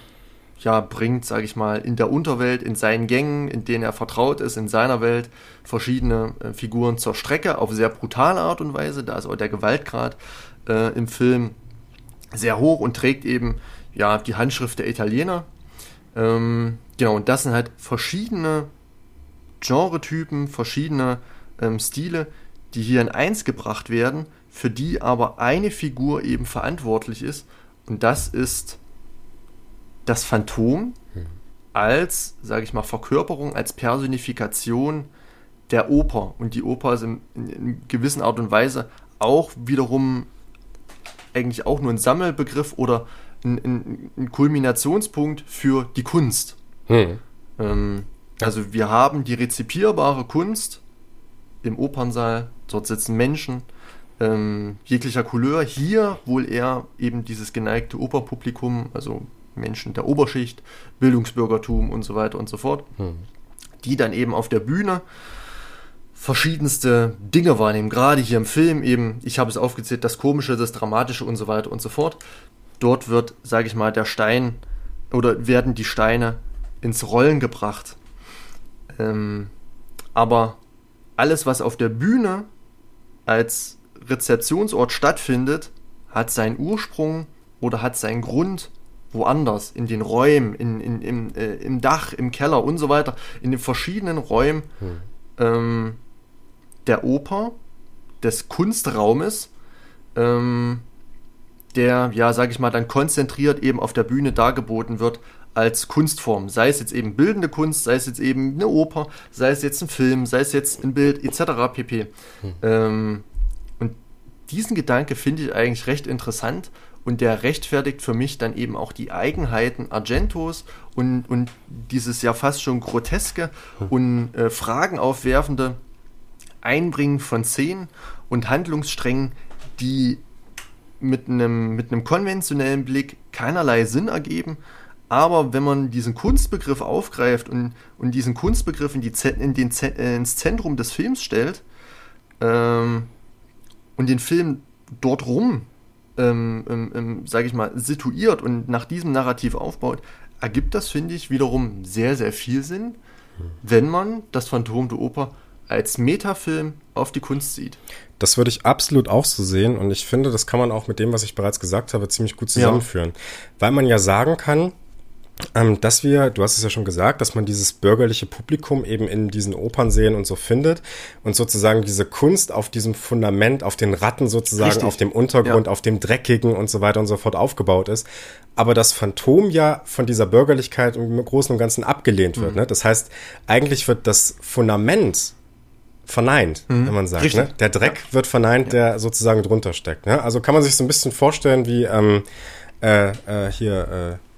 ja, bringt, sage ich mal, in der Unterwelt, in seinen Gängen, in denen er vertraut ist, in seiner Welt, verschiedene äh, Figuren zur Strecke auf sehr brutale Art und Weise. Da ist auch der Gewaltgrad äh, im Film sehr hoch und trägt eben ja die Handschrift der Italiener. Ähm, genau, und das sind halt verschiedene Genretypen, verschiedene ähm, Stile, die hier in eins gebracht werden, für die aber eine Figur eben verantwortlich ist. Und das ist das Phantom als, sage ich mal, Verkörperung, als Personifikation der Oper. Und die Oper ist in, in, in gewissen Art und Weise auch wiederum eigentlich auch nur ein Sammelbegriff oder ein, ein, ein Kulminationspunkt für die Kunst. Hm. Ähm, also wir haben die rezipierbare Kunst im Opernsaal, dort sitzen Menschen ähm, jeglicher Couleur. Hier wohl eher eben dieses geneigte Operpublikum, also Menschen der Oberschicht, Bildungsbürgertum und so weiter und so fort, hm. die dann eben auf der Bühne verschiedenste Dinge wahrnehmen. Gerade hier im Film eben, ich habe es aufgezählt, das Komische, das Dramatische und so weiter und so fort. Dort wird, sage ich mal, der Stein oder werden die Steine ins Rollen gebracht. Ähm, aber alles, was auf der Bühne als Rezeptionsort stattfindet, hat seinen Ursprung oder hat seinen Grund woanders, in den Räumen, in, in, im, äh, im Dach, im Keller und so weiter, in den verschiedenen Räumen hm. ähm, der Oper, des Kunstraumes, ähm, der, ja, sag ich mal, dann konzentriert eben auf der Bühne dargeboten wird als Kunstform. Sei es jetzt eben bildende Kunst, sei es jetzt eben eine Oper, sei es jetzt ein Film, sei es jetzt ein Bild, etc. pp. Hm. Ähm, diesen Gedanke finde ich eigentlich recht interessant und der rechtfertigt für mich dann eben auch die Eigenheiten Argentos und, und dieses ja fast schon groteske hm. und äh, Fragen aufwerfende Einbringen von Szenen und Handlungssträngen, die mit einem, mit einem konventionellen Blick keinerlei Sinn ergeben. Aber wenn man diesen Kunstbegriff aufgreift und, und diesen Kunstbegriff in die, in den, ins Zentrum des Films stellt ähm, und den Film dort rum, ähm, ähm, ähm sage ich mal, situiert und nach diesem Narrativ aufbaut, ergibt das, finde ich, wiederum sehr, sehr viel Sinn, wenn man das Phantom der Oper als Metafilm auf die Kunst sieht. Das würde ich absolut auch so sehen und ich finde, das kann man auch mit dem, was ich bereits gesagt habe, ziemlich gut zusammenführen. Ja. Weil man ja sagen kann, ähm, dass wir, du hast es ja schon gesagt, dass man dieses bürgerliche Publikum eben in diesen Opernsälen und so findet und sozusagen diese Kunst auf diesem Fundament, auf den Ratten sozusagen, Richtig. auf dem Untergrund, ja. auf dem Dreckigen und so weiter und so fort aufgebaut ist. Aber das Phantom ja von dieser Bürgerlichkeit im Großen und Ganzen abgelehnt wird. Mhm. Ne? Das heißt, eigentlich wird das Fundament verneint, mhm. wenn man sagt. Ne? Der Dreck ja. wird verneint, der sozusagen drunter steckt. Ne? Also kann man sich so ein bisschen vorstellen wie ähm, äh, äh, hier äh,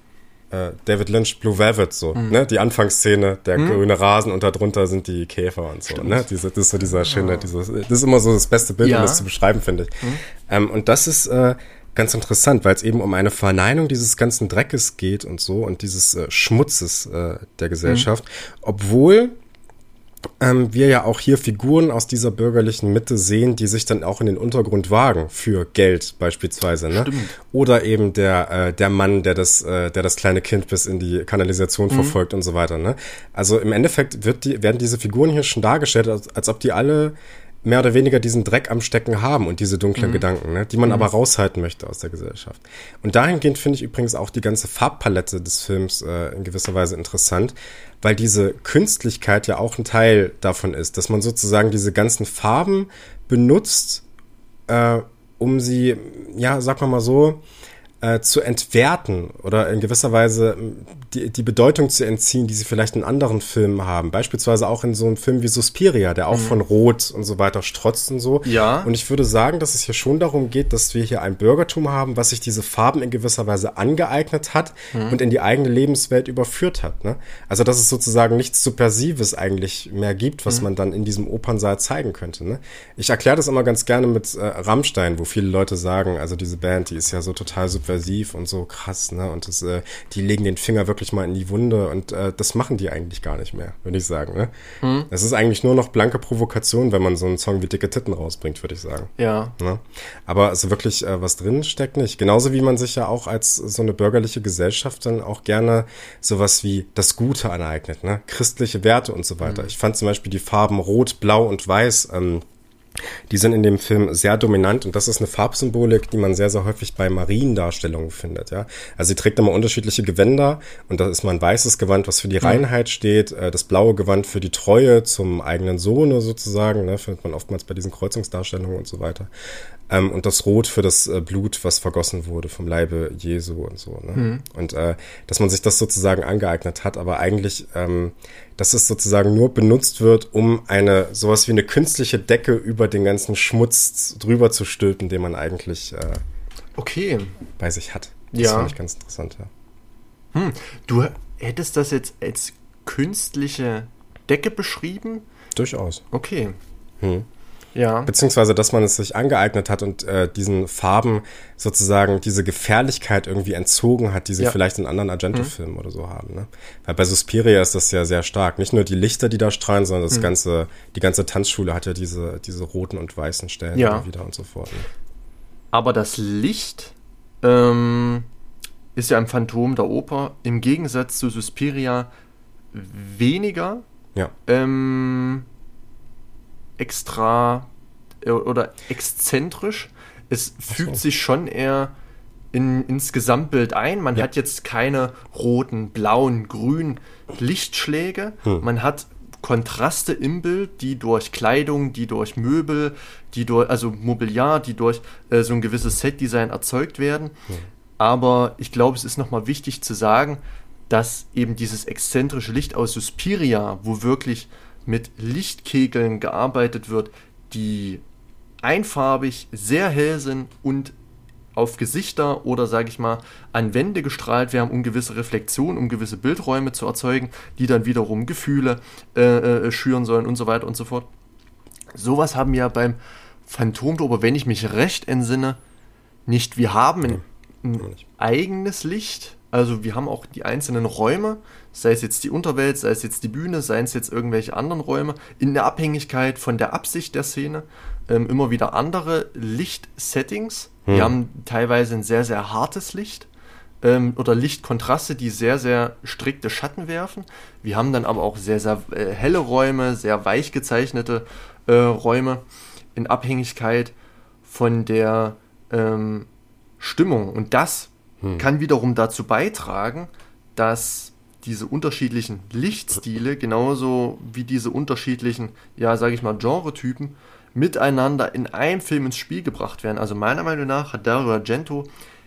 äh David Lynch Blue Velvet so, mhm. ne? Die Anfangsszene, der mhm. grüne Rasen und darunter sind die Käfer und so, ne? Diese, das ist so dieser schöne, oh. dieses, das ist immer so das beste Bild, ja. um das zu beschreiben, finde ich. Mhm. Ähm, und das ist äh, ganz interessant, weil es eben um eine Verneinung dieses ganzen Dreckes geht und so und dieses äh, Schmutzes äh, der Gesellschaft, mhm. obwohl ähm, wir ja auch hier Figuren aus dieser bürgerlichen Mitte sehen, die sich dann auch in den Untergrund wagen für Geld beispielsweise, ne? Stimmt. Oder eben der äh, der Mann, der das äh, der das kleine Kind bis in die Kanalisation mhm. verfolgt und so weiter, ne? Also im Endeffekt wird die werden diese Figuren hier schon dargestellt, als, als ob die alle mehr oder weniger diesen Dreck am Stecken haben und diese dunklen mhm. Gedanken, ne, die man mhm. aber raushalten möchte aus der Gesellschaft. Und dahingehend finde ich übrigens auch die ganze Farbpalette des Films äh, in gewisser Weise interessant, weil diese Künstlichkeit ja auch ein Teil davon ist, dass man sozusagen diese ganzen Farben benutzt, äh, um sie, ja, sag mal mal so, äh, zu entwerten oder in gewisser Weise die, die Bedeutung zu entziehen, die sie vielleicht in anderen Filmen haben. Beispielsweise auch in so einem Film wie Suspiria, der auch mhm. von Rot und so weiter strotzt und so. Ja. Und ich würde sagen, dass es hier schon darum geht, dass wir hier ein Bürgertum haben, was sich diese Farben in gewisser Weise angeeignet hat mhm. und in die eigene Lebenswelt überführt hat. Ne? Also dass es sozusagen nichts Subversives eigentlich mehr gibt, was mhm. man dann in diesem Opernsaal zeigen könnte. Ne? Ich erkläre das immer ganz gerne mit äh, Rammstein, wo viele Leute sagen, also diese Band, die ist ja so total subversiv persuasiv und so krass, ne? Und das, äh, die legen den Finger wirklich mal in die Wunde und äh, das machen die eigentlich gar nicht mehr, würde ich sagen, ne? Mhm. Es ist eigentlich nur noch blanke Provokation, wenn man so einen Song wie Dicke Titten rausbringt, würde ich sagen. Ja. Ne? Aber also wirklich äh, was drin steckt nicht. Genauso wie man sich ja auch als so eine bürgerliche Gesellschaft dann auch gerne sowas wie das Gute aneignet, ne? Christliche Werte und so weiter. Mhm. Ich fand zum Beispiel die Farben Rot, Blau und Weiß ähm, die sind in dem Film sehr dominant und das ist eine Farbsymbolik, die man sehr, sehr häufig bei Mariendarstellungen findet. Ja? Also sie trägt immer unterschiedliche Gewänder und da ist mal ein weißes Gewand, was für die mhm. Reinheit steht, äh, das blaue Gewand für die Treue zum eigenen Sohne sozusagen, ne? findet man oftmals bei diesen Kreuzungsdarstellungen und so weiter. Ähm, und das Rot für das äh, Blut, was vergossen wurde vom Leibe Jesu und so. Ne? Mhm. Und äh, dass man sich das sozusagen angeeignet hat, aber eigentlich ähm, dass es sozusagen nur benutzt wird, um eine sowas wie eine künstliche Decke über den ganzen Schmutz drüber zu stülpen, den man eigentlich äh, okay. bei sich hat. Das ja. finde ich ganz interessant, ja. Hm. Du hättest das jetzt als künstliche Decke beschrieben? Durchaus. Okay. Hm. Ja. Beziehungsweise, dass man es sich angeeignet hat und äh, diesen Farben sozusagen diese Gefährlichkeit irgendwie entzogen hat, die sie ja. vielleicht in anderen Argento-Filmen mhm. oder so haben. Ne? Weil bei Suspiria ist das ja sehr stark. Nicht nur die Lichter, die da strahlen, sondern das mhm. ganze, die ganze Tanzschule hat ja diese, diese roten und weißen Stellen ja. wieder und so fort. Ne? Aber das Licht ähm, ist ja im Phantom der Oper im Gegensatz zu Suspiria weniger ja. ähm, extra äh, oder exzentrisch. Es fügt so. sich schon eher in, ins Gesamtbild ein. Man ja. hat jetzt keine roten, blauen, grünen Lichtschläge. Hm. Man hat Kontraste im Bild, die durch Kleidung, die durch Möbel, die durch, also Mobiliar, die durch äh, so ein gewisses Setdesign erzeugt werden. Hm. Aber ich glaube, es ist nochmal wichtig zu sagen, dass eben dieses exzentrische Licht aus Suspiria, wo wirklich mit Lichtkegeln gearbeitet wird, die einfarbig, sehr hell sind und auf Gesichter oder sage ich mal an Wände gestrahlt werden, um gewisse Reflexionen, um gewisse Bildräume zu erzeugen, die dann wiederum Gefühle äh, äh, schüren sollen und so weiter und so fort. Sowas haben wir beim Phantom, aber wenn ich mich recht entsinne, nicht. Wir haben ein, ein eigenes Licht, also wir haben auch die einzelnen Räume, sei es jetzt die Unterwelt, sei es jetzt die Bühne, sei es jetzt irgendwelche anderen Räume, in der Abhängigkeit von der Absicht der Szene, ähm, immer wieder andere Lichtsettings. Hm. Wir haben teilweise ein sehr, sehr hartes Licht ähm, oder Lichtkontraste, die sehr, sehr strikte Schatten werfen. Wir haben dann aber auch sehr, sehr äh, helle Räume, sehr weich gezeichnete äh, Räume in Abhängigkeit von der ähm, Stimmung. Und das hm. kann wiederum dazu beitragen, dass diese unterschiedlichen Lichtstile, genauso wie diese unterschiedlichen, ja, sage ich mal, Genretypen, miteinander in einem Film ins Spiel gebracht werden. Also meiner Meinung nach hat Dario Argento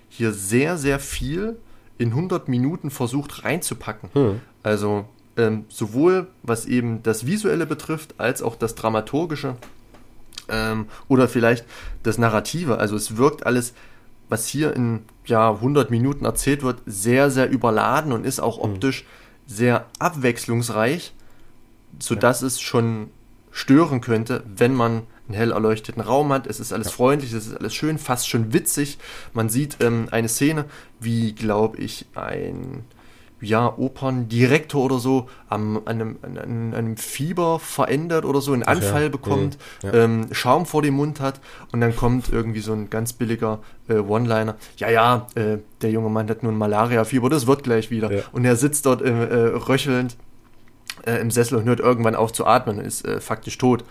hier sehr, sehr viel in 100 Minuten versucht reinzupacken. Hm. Also ähm, sowohl was eben das Visuelle betrifft, als auch das Dramaturgische ähm, oder vielleicht das Narrative. Also es wirkt alles was hier in ja, 100 Minuten erzählt wird, sehr, sehr überladen und ist auch mhm. optisch mhm. sehr abwechslungsreich, sodass ja. es schon stören könnte, wenn man einen hell erleuchteten Raum hat. Es ist alles ja. freundlich, es ist alles schön, fast schon witzig. Man sieht ähm, eine Szene, wie, glaube ich, ein ja, Operndirektor oder so am, an, einem, an einem Fieber verändert oder so, einen Anfall ja. bekommt, ja. ähm, Schaum vor dem Mund hat und dann kommt irgendwie so ein ganz billiger äh, One-Liner. Ja, ja, äh, der junge Mann hat nun Malaria-Fieber, das wird gleich wieder. Ja. Und er sitzt dort äh, äh röchelnd äh, im Sessel und hört irgendwann auf zu atmen und ist äh, faktisch tot.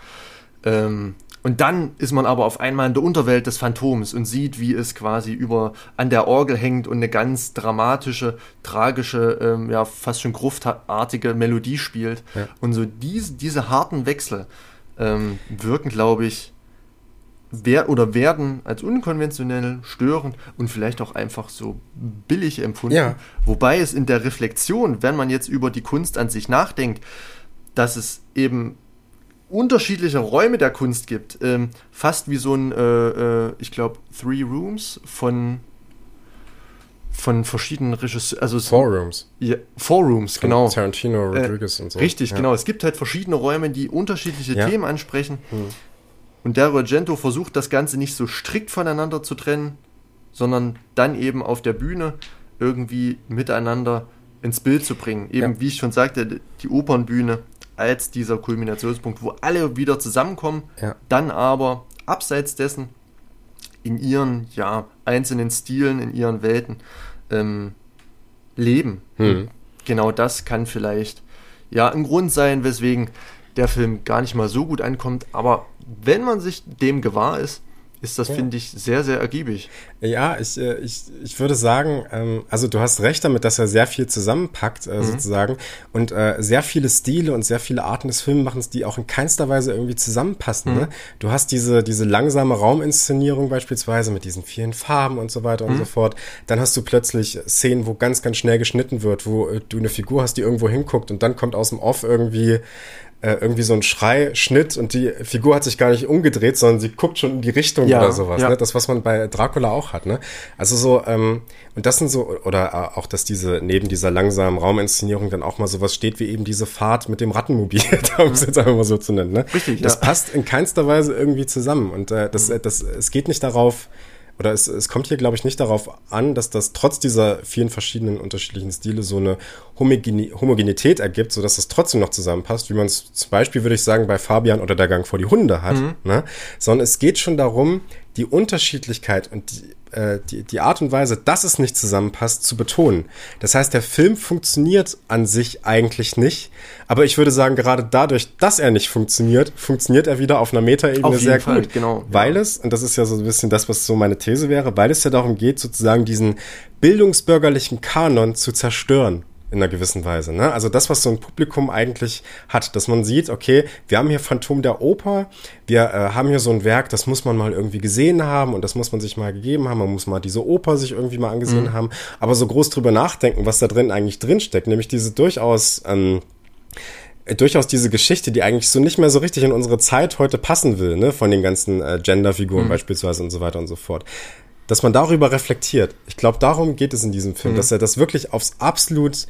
Ähm, und dann ist man aber auf einmal in der Unterwelt des Phantoms und sieht, wie es quasi über an der Orgel hängt und eine ganz dramatische, tragische, ähm, ja fast schon gruftartige Melodie spielt. Ja. Und so diese, diese harten Wechsel ähm, wirken, glaube ich, wer oder werden als unkonventionell, störend und vielleicht auch einfach so billig empfunden. Ja. Wobei es in der Reflexion, wenn man jetzt über die Kunst an sich nachdenkt, dass es eben unterschiedliche Räume der Kunst gibt. Ähm, fast wie so ein, äh, äh, ich glaube, Three Rooms von von verschiedenen Regisseuren. Also Four Rooms. Ja, Four Rooms, von genau. Tarantino, äh, Rodriguez äh, und so. Richtig, ja. genau. Es gibt halt verschiedene Räume, die unterschiedliche ja. Themen ansprechen. Hm. Und Dario Argento versucht das Ganze nicht so strikt voneinander zu trennen, sondern dann eben auf der Bühne irgendwie miteinander ins Bild zu bringen. Eben, ja. wie ich schon sagte, die Opernbühne als dieser Kulminationspunkt, wo alle wieder zusammenkommen, ja. dann aber abseits dessen in ihren ja, einzelnen Stilen, in ihren Welten ähm, leben. Hm. Genau das kann vielleicht ja ein Grund sein, weswegen der Film gar nicht mal so gut ankommt. Aber wenn man sich dem gewahr ist, ist das, ja. finde ich, sehr, sehr ergiebig. Ja, ich, äh, ich, ich würde sagen, ähm, also du hast recht damit, dass er sehr viel zusammenpackt, äh, mhm. sozusagen, und äh, sehr viele Stile und sehr viele Arten des Filmemachens, die auch in keinster Weise irgendwie zusammenpassen. Ne? Mhm. Ne? Du hast diese, diese langsame Rauminszenierung beispielsweise mit diesen vielen Farben und so weiter mhm. und so fort. Dann hast du plötzlich Szenen, wo ganz, ganz schnell geschnitten wird, wo äh, du eine Figur hast, die irgendwo hinguckt und dann kommt aus dem Off irgendwie äh, irgendwie so ein Schrei-Schnitt und die Figur hat sich gar nicht umgedreht, sondern sie guckt schon in die Richtung ja, oder sowas. Ja. Ne? Das, was man bei Dracula auch hat. Ne? Also so, ähm, und das sind so, oder auch, dass diese, neben dieser langsamen Rauminszenierung dann auch mal sowas steht, wie eben diese Fahrt mit dem Rattenmobil, um es jetzt einfach mal so zu nennen. Ne? Richtig, Das ja. passt in keinster Weise irgendwie zusammen. Und äh, das, mhm. das, es geht nicht darauf, oder es, es kommt hier, glaube ich, nicht darauf an, dass das trotz dieser vielen verschiedenen unterschiedlichen Stile so eine Homogene Homogenität ergibt, sodass es trotzdem noch zusammenpasst, wie man es zum Beispiel, würde ich sagen, bei Fabian oder der Gang vor die Hunde hat, mhm. ne? sondern es geht schon darum, die Unterschiedlichkeit und die, äh, die, die Art und Weise, dass es nicht zusammenpasst, zu betonen. Das heißt, der Film funktioniert an sich eigentlich nicht, aber ich würde sagen, gerade dadurch, dass er nicht funktioniert, funktioniert er wieder auf einer Metaebene sehr Fall, gut. Genau, weil ja. es, und das ist ja so ein bisschen das, was so meine These wäre, weil es ja darum geht, sozusagen diesen bildungsbürgerlichen Kanon zu zerstören in einer gewissen Weise. Ne? Also das, was so ein Publikum eigentlich hat, dass man sieht, okay, wir haben hier Phantom der Oper, wir äh, haben hier so ein Werk, das muss man mal irgendwie gesehen haben und das muss man sich mal gegeben haben, man muss mal diese Oper sich irgendwie mal angesehen mhm. haben, aber so groß drüber nachdenken, was da drin eigentlich drinsteckt, nämlich diese durchaus ähm, durchaus diese Geschichte, die eigentlich so nicht mehr so richtig in unsere Zeit heute passen will, ne, von den ganzen äh, Genderfiguren mhm. beispielsweise und so weiter und so fort dass man darüber reflektiert. Ich glaube, darum geht es in diesem Film, mhm. dass er das wirklich aufs absolut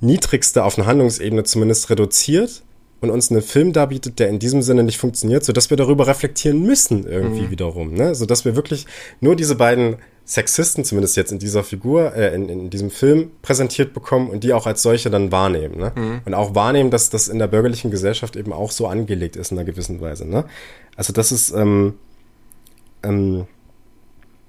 niedrigste auf einer Handlungsebene zumindest reduziert und uns einen Film darbietet, der in diesem Sinne nicht funktioniert, so dass wir darüber reflektieren müssen irgendwie mhm. wiederum, ne? So dass wir wirklich nur diese beiden Sexisten, zumindest jetzt in dieser Figur, äh, in, in diesem Film präsentiert bekommen und die auch als solche dann wahrnehmen, ne? Mhm. Und auch wahrnehmen, dass das in der bürgerlichen Gesellschaft eben auch so angelegt ist in einer gewissen Weise, ne? Also das ist ähm, ähm,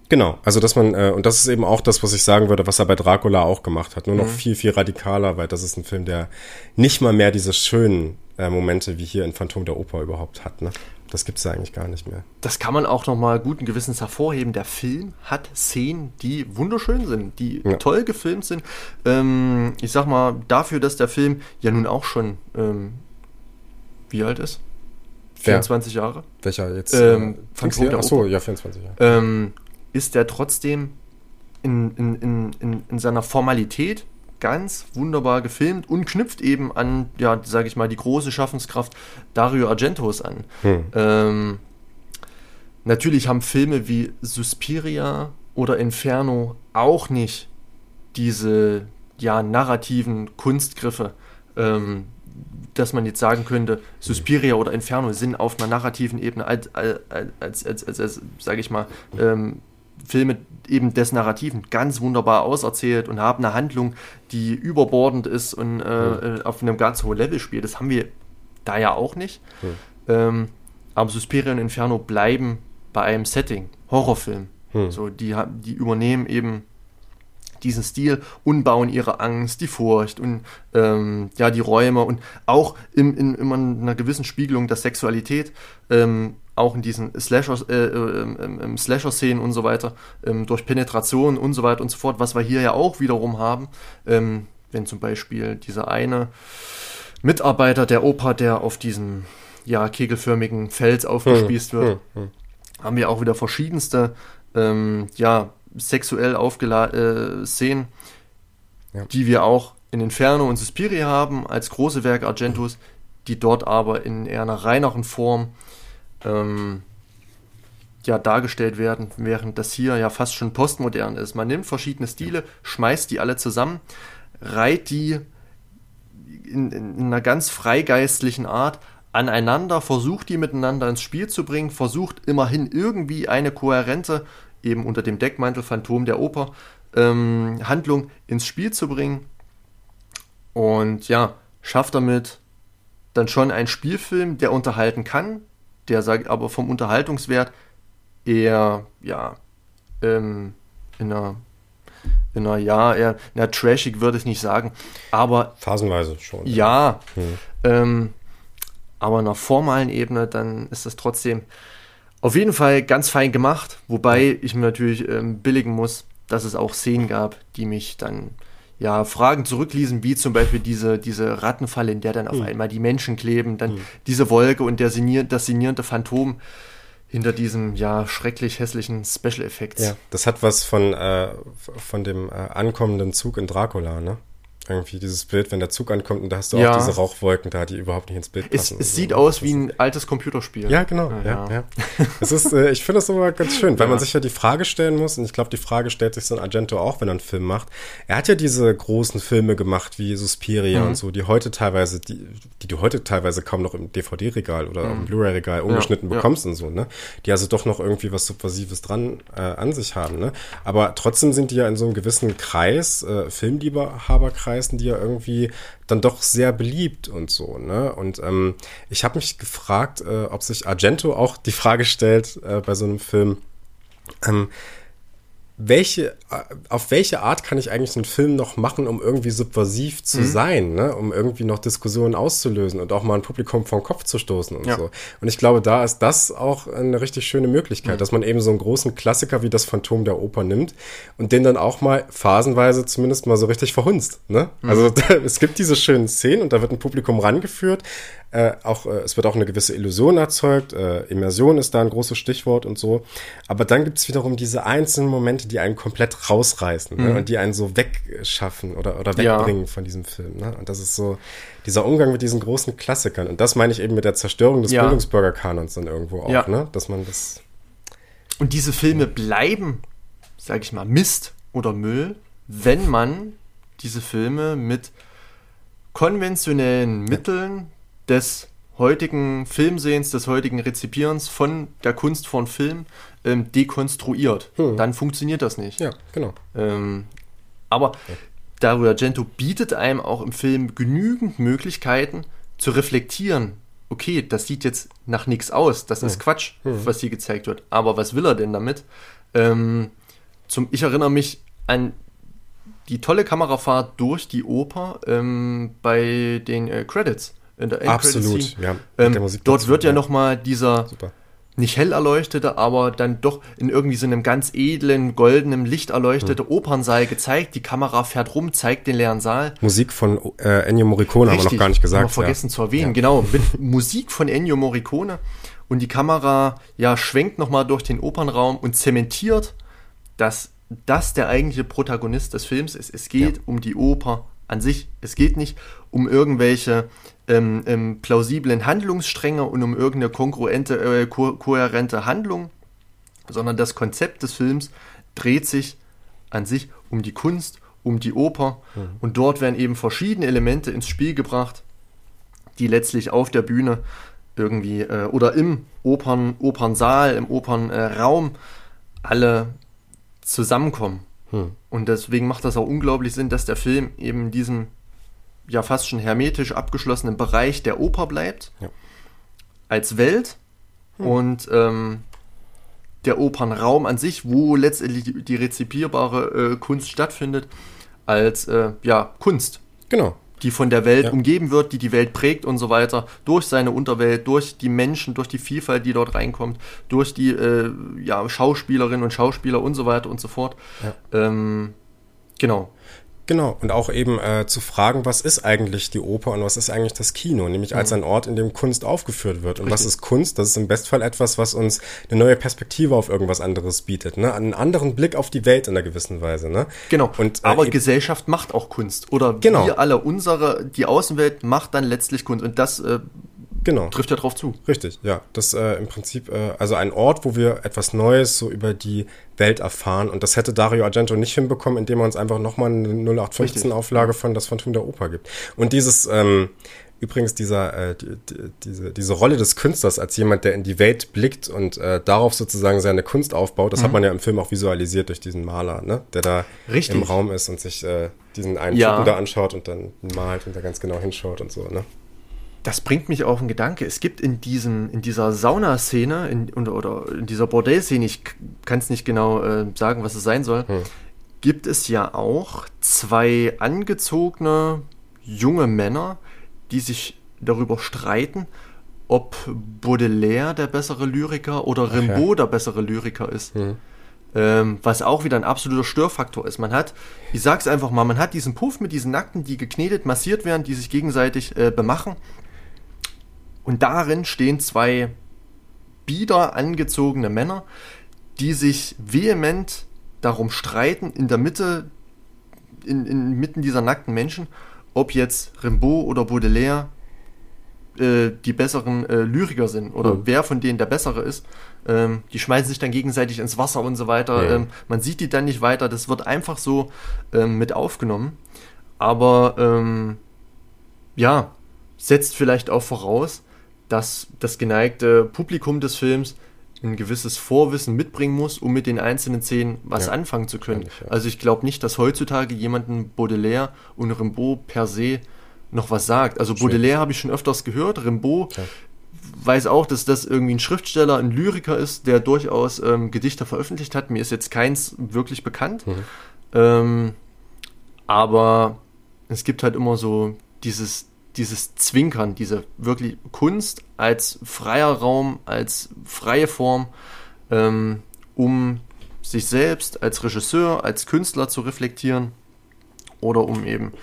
Genau, also dass man, äh, und das ist eben auch das, was ich sagen würde, was er bei Dracula auch gemacht hat. Nur noch mhm. viel, viel radikaler, weil das ist ein Film, der nicht mal mehr diese schönen äh, Momente wie hier in Phantom der Oper überhaupt hat. Ne? Das gibt's ja eigentlich gar nicht mehr. Das kann man auch nochmal guten Gewissens hervorheben. Der Film hat Szenen, die wunderschön sind, die ja. toll gefilmt sind. Ähm, ich sag mal, dafür, dass der Film ja nun auch schon, ähm, wie alt ist? 24 Wer? Jahre. Welcher jetzt? Ähm, äh, Phantom der Achso, ja, 24 Jahre. Ähm, ist er trotzdem in, in, in, in, seiner Formalität ganz wunderbar gefilmt und knüpft eben an, ja, sage ich mal, die große Schaffenskraft Dario Argentos an. Hm. Ähm, natürlich haben Filme wie Suspiria oder Inferno auch nicht diese ja, narrativen Kunstgriffe, ähm, dass man jetzt sagen könnte, Suspiria oder Inferno sind auf einer narrativen Ebene als, als, als, als, als, als sage ich mal, ähm, Filme eben des Narrativen ganz wunderbar auserzählt und haben eine Handlung, die überbordend ist und äh, mhm. auf einem ganz hohen Level spielt. Das haben wir da ja auch nicht. Mhm. Ähm, aber Suspiria und Inferno bleiben bei einem Setting, Horrorfilm. Mhm. So, die, die übernehmen eben diesen Stil und bauen ihre Angst, die Furcht und ähm, ja, die Räume und auch in, in, in einer gewissen Spiegelung der Sexualität ähm, auch in diesen Slasher, äh, äh, Slasher-Szenen und so weiter, ähm, durch Penetration und so weiter und so fort, was wir hier ja auch wiederum haben, ähm, wenn zum Beispiel dieser eine Mitarbeiter der Oper, der auf diesem ja, kegelförmigen Fels aufgespießt hm, wird, hm, hm. haben wir auch wieder verschiedenste ähm, ja, sexuell aufgeladene äh, Szenen, ja. die wir auch in Inferno und Suspiria haben, als große Werke Argentos, die dort aber in eher einer reineren Form ähm, ja, dargestellt werden, während das hier ja fast schon postmodern ist. Man nimmt verschiedene Stile, schmeißt die alle zusammen, reiht die in, in einer ganz freigeistlichen Art aneinander, versucht die miteinander ins Spiel zu bringen, versucht immerhin irgendwie eine kohärente eben unter dem Deckmantel Phantom der Oper ähm, Handlung ins Spiel zu bringen. Und ja, schafft damit dann schon einen Spielfilm, der unterhalten kann, der sagt aber vom Unterhaltungswert eher, ja, ähm, in einer, in einer, ja, eher, na, trashig würde ich nicht sagen, aber. Phasenweise schon. Ja, hm. ähm, aber in einer formalen Ebene, dann ist das trotzdem auf jeden Fall ganz fein gemacht, wobei ich mir natürlich ähm, billigen muss, dass es auch Szenen gab, die mich dann ja, Fragen zurückließen, wie zum Beispiel diese, diese Rattenfalle, in der dann auf mhm. einmal die Menschen kleben, dann mhm. diese Wolke und der sinier das sinierende Phantom hinter diesem ja schrecklich hässlichen Special Effects. Ja, das hat was von, äh, von dem äh, ankommenden Zug in Dracula, ne? Irgendwie dieses Bild, wenn der Zug ankommt und da hast du ja. auch diese Rauchwolken da, die überhaupt nicht ins Bild passen. Es, es sieht so. aus wie ein altes Computerspiel. Ja, genau. Ja, ja. ja. es ist, äh, ich finde das aber ganz schön, weil man sich ja die Frage stellen muss, und ich glaube, die Frage stellt sich so ein Argento auch, wenn er einen Film macht. Er hat ja diese großen Filme gemacht, wie Suspiria mhm. und so, die heute teilweise, die, die du heute teilweise kaum noch im DVD-Regal oder mhm. im Blu-ray-Regal ungeschnitten bekommst und so, ne? Die also doch noch irgendwie was Subversives dran äh, an sich haben, ne? Aber trotzdem sind die ja in so einem gewissen Kreis, äh, Filmliebhaberkreis, heißen die ja irgendwie dann doch sehr beliebt und so, ne? Und ähm, ich habe mich gefragt, äh, ob sich Argento auch die Frage stellt äh, bei so einem Film, ähm, welche, auf welche Art kann ich eigentlich einen Film noch machen, um irgendwie subversiv zu mhm. sein, ne? um irgendwie noch Diskussionen auszulösen und auch mal ein Publikum vom Kopf zu stoßen und ja. so. Und ich glaube, da ist das auch eine richtig schöne Möglichkeit, mhm. dass man eben so einen großen Klassiker wie das Phantom der Oper nimmt und den dann auch mal phasenweise zumindest mal so richtig verhunzt. Ne? Mhm. Also es gibt diese schönen Szenen und da wird ein Publikum rangeführt, äh, auch, äh, es wird auch eine gewisse Illusion erzeugt. Äh, Immersion ist da ein großes Stichwort und so. Aber dann gibt es wiederum diese einzelnen Momente, die einen komplett rausreißen ne? mhm. ne? und die einen so wegschaffen oder, oder wegbringen ja. von diesem Film. Ne? Und das ist so dieser Umgang mit diesen großen Klassikern. Und das meine ich eben mit der Zerstörung des ja. Bildungsbürgerkanons dann irgendwo auch, ja. ne? dass man das. Und diese Filme bleiben, sag ich mal, Mist oder Müll, wenn man diese Filme mit konventionellen Mitteln des heutigen Filmsehens, des heutigen Rezipierens von der Kunst von Film ähm, dekonstruiert. Hm. Dann funktioniert das nicht. Ja, genau. Ähm, aber ja. Dario Argento bietet einem auch im Film genügend Möglichkeiten zu reflektieren. Okay, das sieht jetzt nach nichts aus, das hm. ist Quatsch, hm. was hier gezeigt wird. Aber was will er denn damit? Ähm, zum, ich erinnere mich an die tolle Kamerafahrt durch die Oper ähm, bei den äh, Credits in der Absolut, ja. Ähm, dort wird ja, ja nochmal dieser Super. nicht hell erleuchtete, aber dann doch in irgendwie so einem ganz edlen, goldenen Licht erleuchtete hm. Opernsaal gezeigt. Die Kamera fährt rum, zeigt den leeren Saal. Musik von äh, Ennio Morricone Richtig, haben wir noch gar nicht gesagt. Haben wir vergessen ja. zu erwähnen, genau. Mit Musik von Ennio Morricone. Und die Kamera ja schwenkt nochmal durch den Opernraum und zementiert, dass das der eigentliche Protagonist des Films ist. Es geht ja. um die Oper an sich. Es geht nicht um irgendwelche ähm, ähm, plausiblen Handlungsstränge und um irgendeine kongruente, äh, ko kohärente Handlung, sondern das Konzept des Films dreht sich an sich um die Kunst, um die Oper mhm. und dort werden eben verschiedene Elemente ins Spiel gebracht, die letztlich auf der Bühne irgendwie äh, oder im Opern, Opernsaal, im Opernraum äh, alle zusammenkommen. Hm. Und deswegen macht das auch unglaublich Sinn, dass der Film eben diesen ja fast schon hermetisch abgeschlossenen Bereich der Oper bleibt. Ja. Als Welt. Hm. Und ähm, der Opernraum an sich, wo letztendlich die, die rezipierbare äh, Kunst stattfindet, als äh, ja, Kunst. Genau. Die von der Welt ja. umgeben wird, die die Welt prägt und so weiter, durch seine Unterwelt, durch die Menschen, durch die Vielfalt, die dort reinkommt, durch die äh, ja, Schauspielerinnen und Schauspieler und so weiter und so fort. Ja. Ähm, genau. Genau, und auch eben äh, zu fragen, was ist eigentlich die Oper und was ist eigentlich das Kino, nämlich als mhm. ein Ort, in dem Kunst aufgeführt wird. Und Richtig. was ist Kunst? Das ist im Bestfall etwas, was uns eine neue Perspektive auf irgendwas anderes bietet, ne? einen anderen Blick auf die Welt in einer gewissen Weise. Ne? Genau, und, äh, aber Gesellschaft macht auch Kunst. Oder genau. wir alle, unsere, die Außenwelt macht dann letztlich Kunst. Und das äh, Genau. Trifft ja drauf zu. Richtig, ja. Das äh, im Prinzip, äh, also ein Ort, wo wir etwas Neues so über die Welt erfahren. Und das hätte Dario Argento nicht hinbekommen, indem er uns einfach nochmal eine 0815-Auflage von Das Phantom der Oper gibt. Und dieses, ähm, Übrigens dieser, äh, die, die, diese, diese Rolle des Künstlers als jemand, der in die Welt blickt und äh, darauf sozusagen seine Kunst aufbaut, das mhm. hat man ja im Film auch visualisiert durch diesen Maler, ne? der da Richtig. im Raum ist und sich äh, diesen einen ja. Typen da anschaut und dann malt und da ganz genau hinschaut und so. Ne? Das bringt mich auf einen Gedanke. Es gibt in, diesem, in dieser Saunaszene in, oder in dieser Bordellszene, ich kann es nicht genau äh, sagen, was es sein soll, hm. gibt es ja auch zwei angezogene junge Männer, die sich darüber streiten, ob Baudelaire der bessere Lyriker oder Rimbaud ja. der bessere Lyriker ist. Mhm. Ähm, was auch wieder ein absoluter Störfaktor ist. Man hat, ich sag's einfach mal, man hat diesen Puff mit diesen Nackten, die geknetet, massiert werden, die sich gegenseitig äh, bemachen. Und darin stehen zwei bieder angezogene Männer, die sich vehement darum streiten, in der Mitte, in, inmitten dieser nackten Menschen, ob jetzt Rimbaud oder Baudelaire äh, die besseren äh, Lyriker sind oder mhm. wer von denen der bessere ist. Ähm, die schmeißen sich dann gegenseitig ins Wasser und so weiter. Ja. Ähm, man sieht die dann nicht weiter. Das wird einfach so ähm, mit aufgenommen. Aber ähm, ja, setzt vielleicht auch voraus, dass das geneigte Publikum des Films ein gewisses Vorwissen mitbringen muss, um mit den einzelnen Szenen was ja, anfangen zu können. Ich, ja. Also ich glaube nicht, dass heutzutage jemanden Baudelaire und Rimbaud per se noch was sagt. Also Schwierig. Baudelaire habe ich schon öfters gehört, Rimbaud ja. weiß auch, dass das irgendwie ein Schriftsteller, ein Lyriker ist, der durchaus ähm, Gedichte veröffentlicht hat. Mir ist jetzt keins wirklich bekannt. Mhm. Ähm, aber es gibt halt immer so dieses dieses Zwinkern, diese wirklich Kunst als freier Raum, als freie Form, ähm, um sich selbst als Regisseur, als Künstler zu reflektieren oder um eben,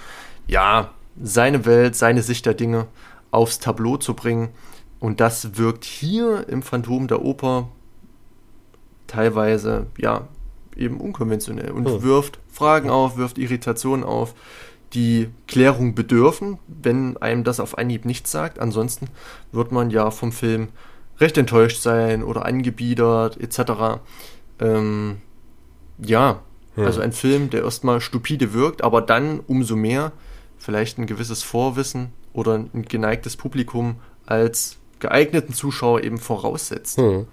ja, seine Welt, seine Sicht der Dinge aufs Tableau zu bringen. Und das wirkt hier im Phantom der Oper teilweise, ja, eben unkonventionell und hm. wirft Fragen auf, wirft Irritationen auf, die Klärung bedürfen, wenn einem das auf Anhieb nichts sagt. Ansonsten wird man ja vom Film recht enttäuscht sein oder angebiedert etc. Ähm, ja, hm. also ein Film, der erstmal stupide wirkt, aber dann umso mehr vielleicht ein gewisses Vorwissen oder ein geneigtes Publikum als geeigneten Zuschauer eben voraussetzt. Hm.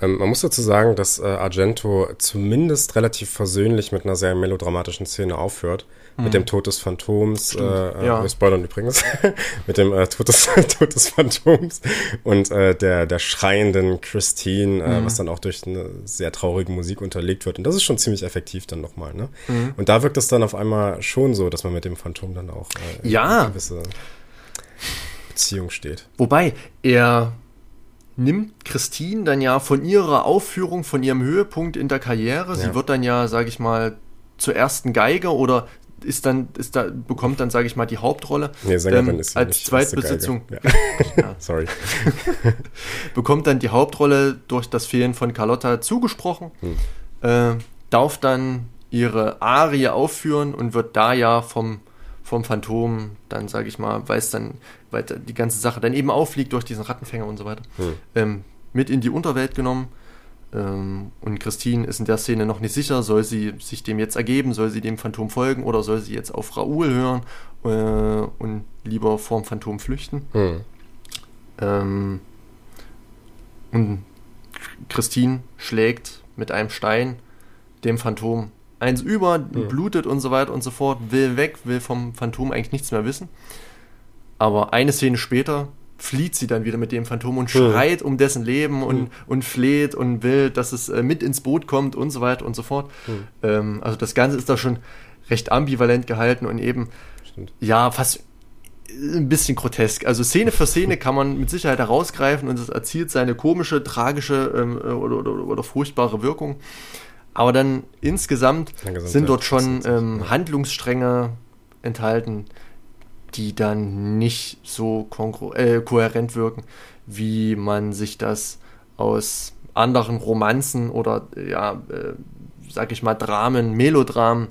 Ähm, man muss dazu sagen, dass äh, Argento zumindest relativ versöhnlich mit einer sehr melodramatischen Szene aufhört mit dem Tod des Phantoms, äh, äh, ja. wir spoilern übrigens, mit dem äh, Tod, des, Tod des Phantoms und äh, der, der schreienden Christine, äh, mhm. was dann auch durch eine sehr traurige Musik unterlegt wird. Und das ist schon ziemlich effektiv dann nochmal, ne? Mhm. Und da wirkt es dann auf einmal schon so, dass man mit dem Phantom dann auch äh, ja. eine gewisse Beziehung steht. Wobei, er nimmt Christine dann ja von ihrer Aufführung, von ihrem Höhepunkt in der Karriere, ja. sie wird dann ja, sag ich mal, zur ersten Geige oder ist dann, ist da, bekommt dann, sage ich mal, die Hauptrolle. Nee, Sängerin ähm, ist als nicht, Zweitbesitzung. Ja. Sorry. bekommt dann die Hauptrolle durch das Fehlen von Carlotta zugesprochen, hm. äh, darf dann ihre Arie aufführen und wird da ja vom, vom Phantom dann, sage ich mal, weiß dann, weil die ganze Sache dann eben auffliegt durch diesen Rattenfänger und so weiter, hm. ähm, mit in die Unterwelt genommen und Christine ist in der Szene noch nicht sicher, soll sie sich dem jetzt ergeben, soll sie dem Phantom folgen oder soll sie jetzt auf Raoul hören äh, und lieber vorm Phantom flüchten. Hm. Ähm, und Christine schlägt mit einem Stein dem Phantom eins über, hm. blutet und so weiter und so fort, will weg, will vom Phantom eigentlich nichts mehr wissen. Aber eine Szene später flieht sie dann wieder mit dem Phantom und schreit um dessen Leben und, mhm. und fleht und will, dass es äh, mit ins Boot kommt und so weiter und so fort. Mhm. Ähm, also das Ganze ist da schon recht ambivalent gehalten und eben, Stimmt. ja, fast ein bisschen grotesk. Also Szene für Szene kann man mit Sicherheit herausgreifen und es erzielt seine komische, tragische ähm, oder, oder, oder, furchtbare Wirkung. Aber dann insgesamt sind dort schon ähm, Handlungsstränge enthalten, die dann nicht so äh, kohärent wirken, wie man sich das aus anderen Romanzen oder ja, äh, sag ich mal, Dramen, Melodramen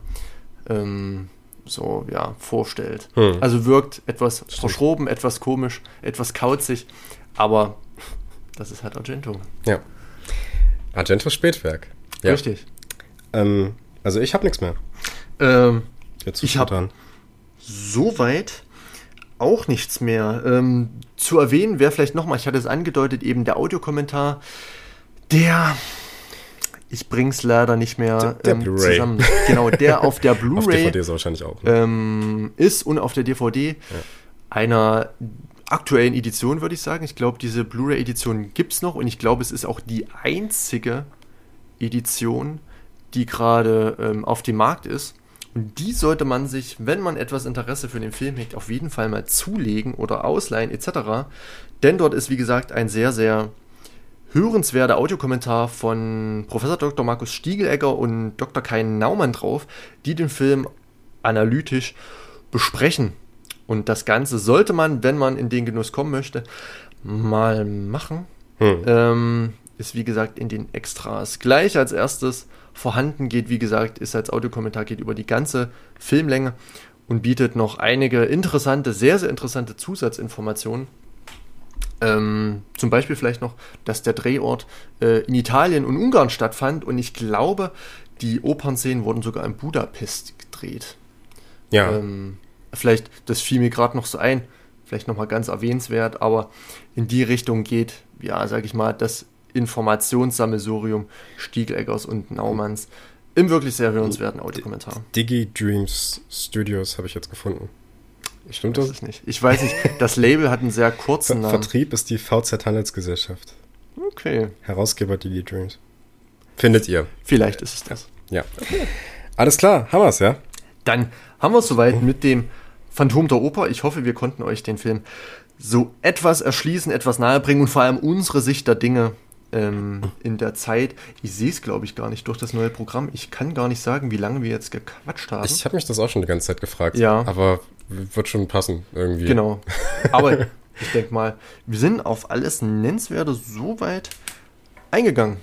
ähm, so ja vorstellt. Hm. Also wirkt etwas Stimmt. verschroben, etwas komisch, etwas kauzig, aber das ist halt Argento. Ja. Argento Spätwerk. Ja. Richtig. Ähm, also ich habe nichts mehr. Ähm, ich habe soweit auch nichts mehr. Ähm, zu erwähnen wäre vielleicht nochmal, ich hatte es angedeutet, eben der Audiokommentar, der ich bring's leider nicht mehr der, der ähm, zusammen. Genau, der auf der Blu-ray auf DVD ist wahrscheinlich auch. Ne? Ähm, ist und auf der DVD ja. einer aktuellen Edition, würde ich sagen. Ich glaube, diese Blu-ray-Edition gibt's noch und ich glaube, es ist auch die einzige Edition, die gerade ähm, auf dem Markt ist. Und die sollte man sich, wenn man etwas Interesse für den Film hegt, auf jeden Fall mal zulegen oder ausleihen etc. Denn dort ist, wie gesagt, ein sehr, sehr hörenswerter Audiokommentar von Professor Dr. Markus Stiegelegger und Dr. Kai Naumann drauf, die den Film analytisch besprechen. Und das Ganze sollte man, wenn man in den Genuss kommen möchte, mal machen. Hm. Ähm, ist wie gesagt in den Extras gleich als erstes vorhanden. Geht wie gesagt, ist als Audiokommentar, geht über die ganze Filmlänge und bietet noch einige interessante, sehr, sehr interessante Zusatzinformationen. Ähm, zum Beispiel vielleicht noch, dass der Drehort äh, in Italien und Ungarn stattfand und ich glaube, die Opernszenen wurden sogar in Budapest gedreht. Ja. Ähm, vielleicht, das fiel mir gerade noch so ein, vielleicht nochmal ganz erwähnenswert, aber in die Richtung geht, ja, sag ich mal, das Informationssammelsurium Stiegeleggers und Naumanns im wirklich sehr hörenswerten Audiokommentar. Digi Dreams Studios habe ich jetzt gefunden. Stimmt das? nicht. Ich weiß nicht. Das Label hat einen sehr kurzen Namen. Vertrieb ist die VZ Handelsgesellschaft. Okay. Herausgeber Digi Dreams. Findet ihr. Vielleicht ist es das. Ja. Okay. Alles klar, haben wir es, ja? Dann haben wir es soweit mit dem Phantom der Oper. Ich hoffe, wir konnten euch den Film so etwas erschließen, etwas nahebringen und vor allem unsere Sicht der Dinge ähm, in der Zeit. Ich sehe es, glaube ich, gar nicht durch das neue Programm. Ich kann gar nicht sagen, wie lange wir jetzt gequatscht haben. Ich habe mich das auch schon die ganze Zeit gefragt. Ja. Aber wird schon passen irgendwie. Genau. Aber ich denke mal, wir sind auf alles Nennenswerte soweit eingegangen.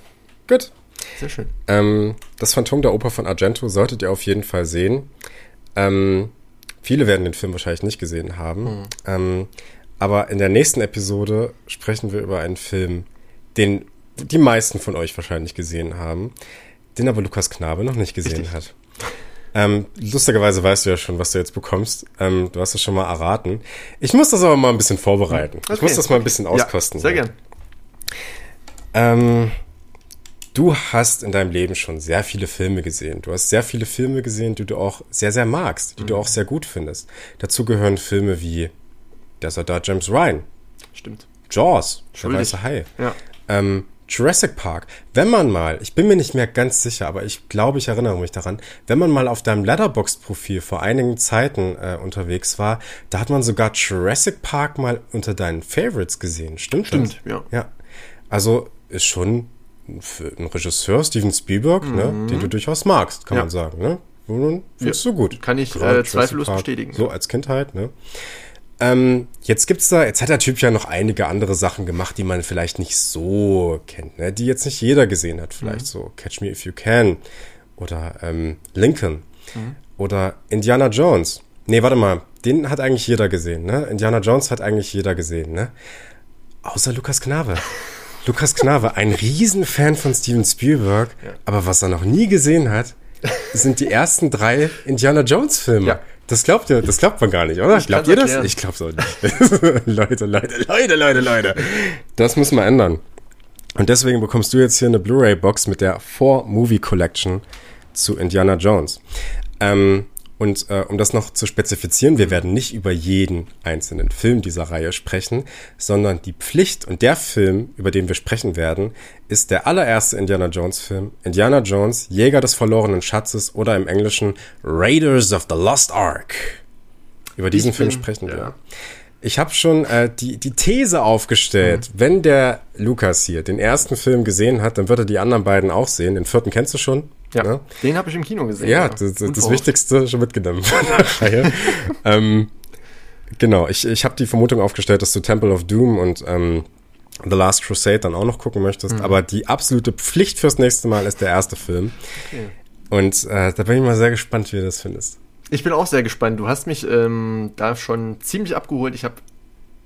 Gut. Sehr schön. Ähm, das Phantom der Oper von Argento solltet ihr auf jeden Fall sehen. Ähm, viele werden den Film wahrscheinlich nicht gesehen haben. Mhm. Ähm, aber in der nächsten Episode sprechen wir über einen Film, den die meisten von euch wahrscheinlich gesehen haben, den aber Lukas Knabe noch nicht gesehen Richtig. hat. Ähm, lustigerweise weißt du ja schon, was du jetzt bekommst. Ähm, du hast es schon mal erraten. Ich muss das aber mal ein bisschen vorbereiten. Okay. Ich muss das mal ein bisschen auskosten. Ja, sehr gern. Ähm, du hast in deinem Leben schon sehr viele Filme gesehen. Du hast sehr viele Filme gesehen, die du auch sehr, sehr magst, die mhm. du auch sehr gut findest. Dazu gehören Filme wie Der Soldat James Ryan. Stimmt. Jaws, der weiße Hai. Ja. Ähm, Jurassic Park, wenn man mal, ich bin mir nicht mehr ganz sicher, aber ich glaube, ich erinnere mich daran, wenn man mal auf deinem Letterboxd-Profil vor einigen Zeiten äh, unterwegs war, da hat man sogar Jurassic Park mal unter deinen Favorites gesehen. Stimmt, Stimmt, das? ja. Ja. Also ist schon für einen Regisseur, Steven Spielberg, ne, mhm. ne, den du durchaus magst, kann ja. man sagen. Ne? Findest ja. du gut. Kann ich äh, zweifellos bestätigen. So als Kindheit, ne? Ähm, jetzt gibt's da, jetzt hat der Typ ja noch einige andere Sachen gemacht, die man vielleicht nicht so kennt, ne? die jetzt nicht jeder gesehen hat. Vielleicht mhm. so Catch Me If You Can oder ähm, Lincoln mhm. oder Indiana Jones. Nee, warte mal, den hat eigentlich jeder gesehen, ne? Indiana Jones hat eigentlich jeder gesehen, ne? Außer Lukas Knabe. Lukas Knabe, ein Riesenfan von Steven Spielberg, ja. aber was er noch nie gesehen hat, sind die ersten drei Indiana Jones Filme. Ja. Das glaubt ihr, das glaubt man gar nicht, oder? Ich glaubt ihr das? Erklären. Ich glaub's auch nicht. Leute, Leute, Leute, Leute, Leute. Das müssen wir ändern. Und deswegen bekommst du jetzt hier eine Blu-ray-Box mit der 4-Movie Collection zu Indiana Jones. Ähm, und äh, um das noch zu spezifizieren, wir werden nicht über jeden einzelnen Film dieser Reihe sprechen, sondern die Pflicht und der Film, über den wir sprechen werden, ist der allererste Indiana Jones Film, Indiana Jones, Jäger des verlorenen Schatzes oder im Englischen Raiders of the Lost Ark. Über diesen ich Film bin, sprechen wir. Ja. Ich habe schon äh, die, die These aufgestellt, mhm. wenn der Lukas hier den ersten Film gesehen hat, dann wird er die anderen beiden auch sehen. Den vierten kennst du schon. Ja, ne? den habe ich im Kino gesehen. Ja, ja. das, das Wichtigste schon mitgenommen ähm, genau, ich, ich habe die Vermutung aufgestellt, dass du Temple of Doom und ähm, The Last Crusade dann auch noch gucken möchtest. Mhm. Aber die absolute Pflicht fürs nächste Mal ist der erste Film. Okay. Und äh, da bin ich mal sehr gespannt, wie du das findest. Ich bin auch sehr gespannt. Du hast mich ähm, da schon ziemlich abgeholt. Ich habe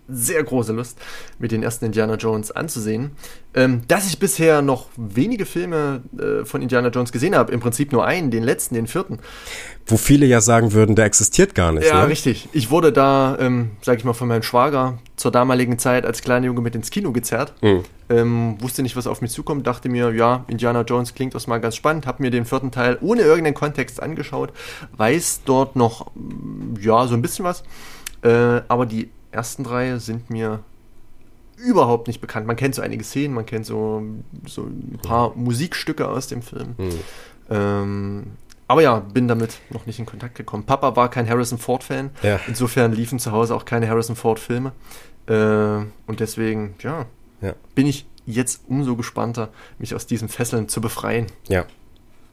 sehr große Lust, mir den ersten Indiana Jones anzusehen. Ähm, dass ich bisher noch wenige Filme äh, von Indiana Jones gesehen habe, im Prinzip nur einen, den letzten, den vierten. Wo viele ja sagen würden, der existiert gar nicht. Ja, ne? richtig. Ich wurde da, ähm, sag ich mal, von meinem Schwager zur damaligen Zeit als kleiner Junge mit ins Kino gezerrt. Mhm. Ähm, wusste nicht, was auf mich zukommt, dachte mir, ja, Indiana Jones klingt das mal ganz spannend, habe mir den vierten Teil ohne irgendeinen Kontext angeschaut, weiß dort noch, ja, so ein bisschen was, äh, aber die ersten drei sind mir überhaupt nicht bekannt. Man kennt so einige Szenen, man kennt so, so ein paar Musikstücke aus dem Film. Mhm. Ähm, aber ja, bin damit noch nicht in Kontakt gekommen. Papa war kein Harrison Ford-Fan. Ja. Insofern liefen zu Hause auch keine Harrison Ford-Filme. Äh, und deswegen, ja, Ja. bin ich jetzt umso gespannter, mich aus diesen Fesseln zu befreien. Ja.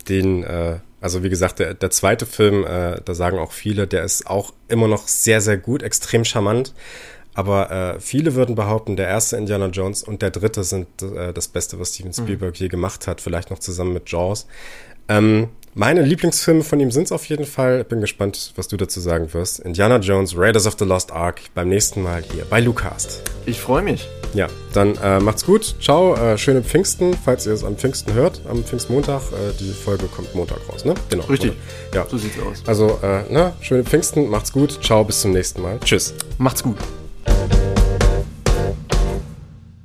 Den, äh, also wie gesagt, der, der zweite Film, äh, da sagen auch viele, der ist auch immer noch sehr, sehr gut, extrem charmant. Aber äh, viele würden behaupten, der erste Indiana Jones und der dritte sind äh, das Beste, was Steven Spielberg je gemacht hat, vielleicht noch zusammen mit Jaws. Ähm, meine Lieblingsfilme von ihm sind es auf jeden Fall. Bin gespannt, was du dazu sagen wirst. Indiana Jones, Raiders of the Lost Ark, beim nächsten Mal hier bei Lucast. Ich freue mich. Ja, dann äh, macht's gut. Ciao, äh, schöne Pfingsten, falls ihr es am Pfingsten hört, am Pfingstmontag. Äh, die Folge kommt Montag raus, ne? Genau. Richtig. Oder? Ja. So sieht's aus. Also, äh, na, schöne Pfingsten, macht's gut. Ciao, bis zum nächsten Mal. Tschüss. Macht's gut.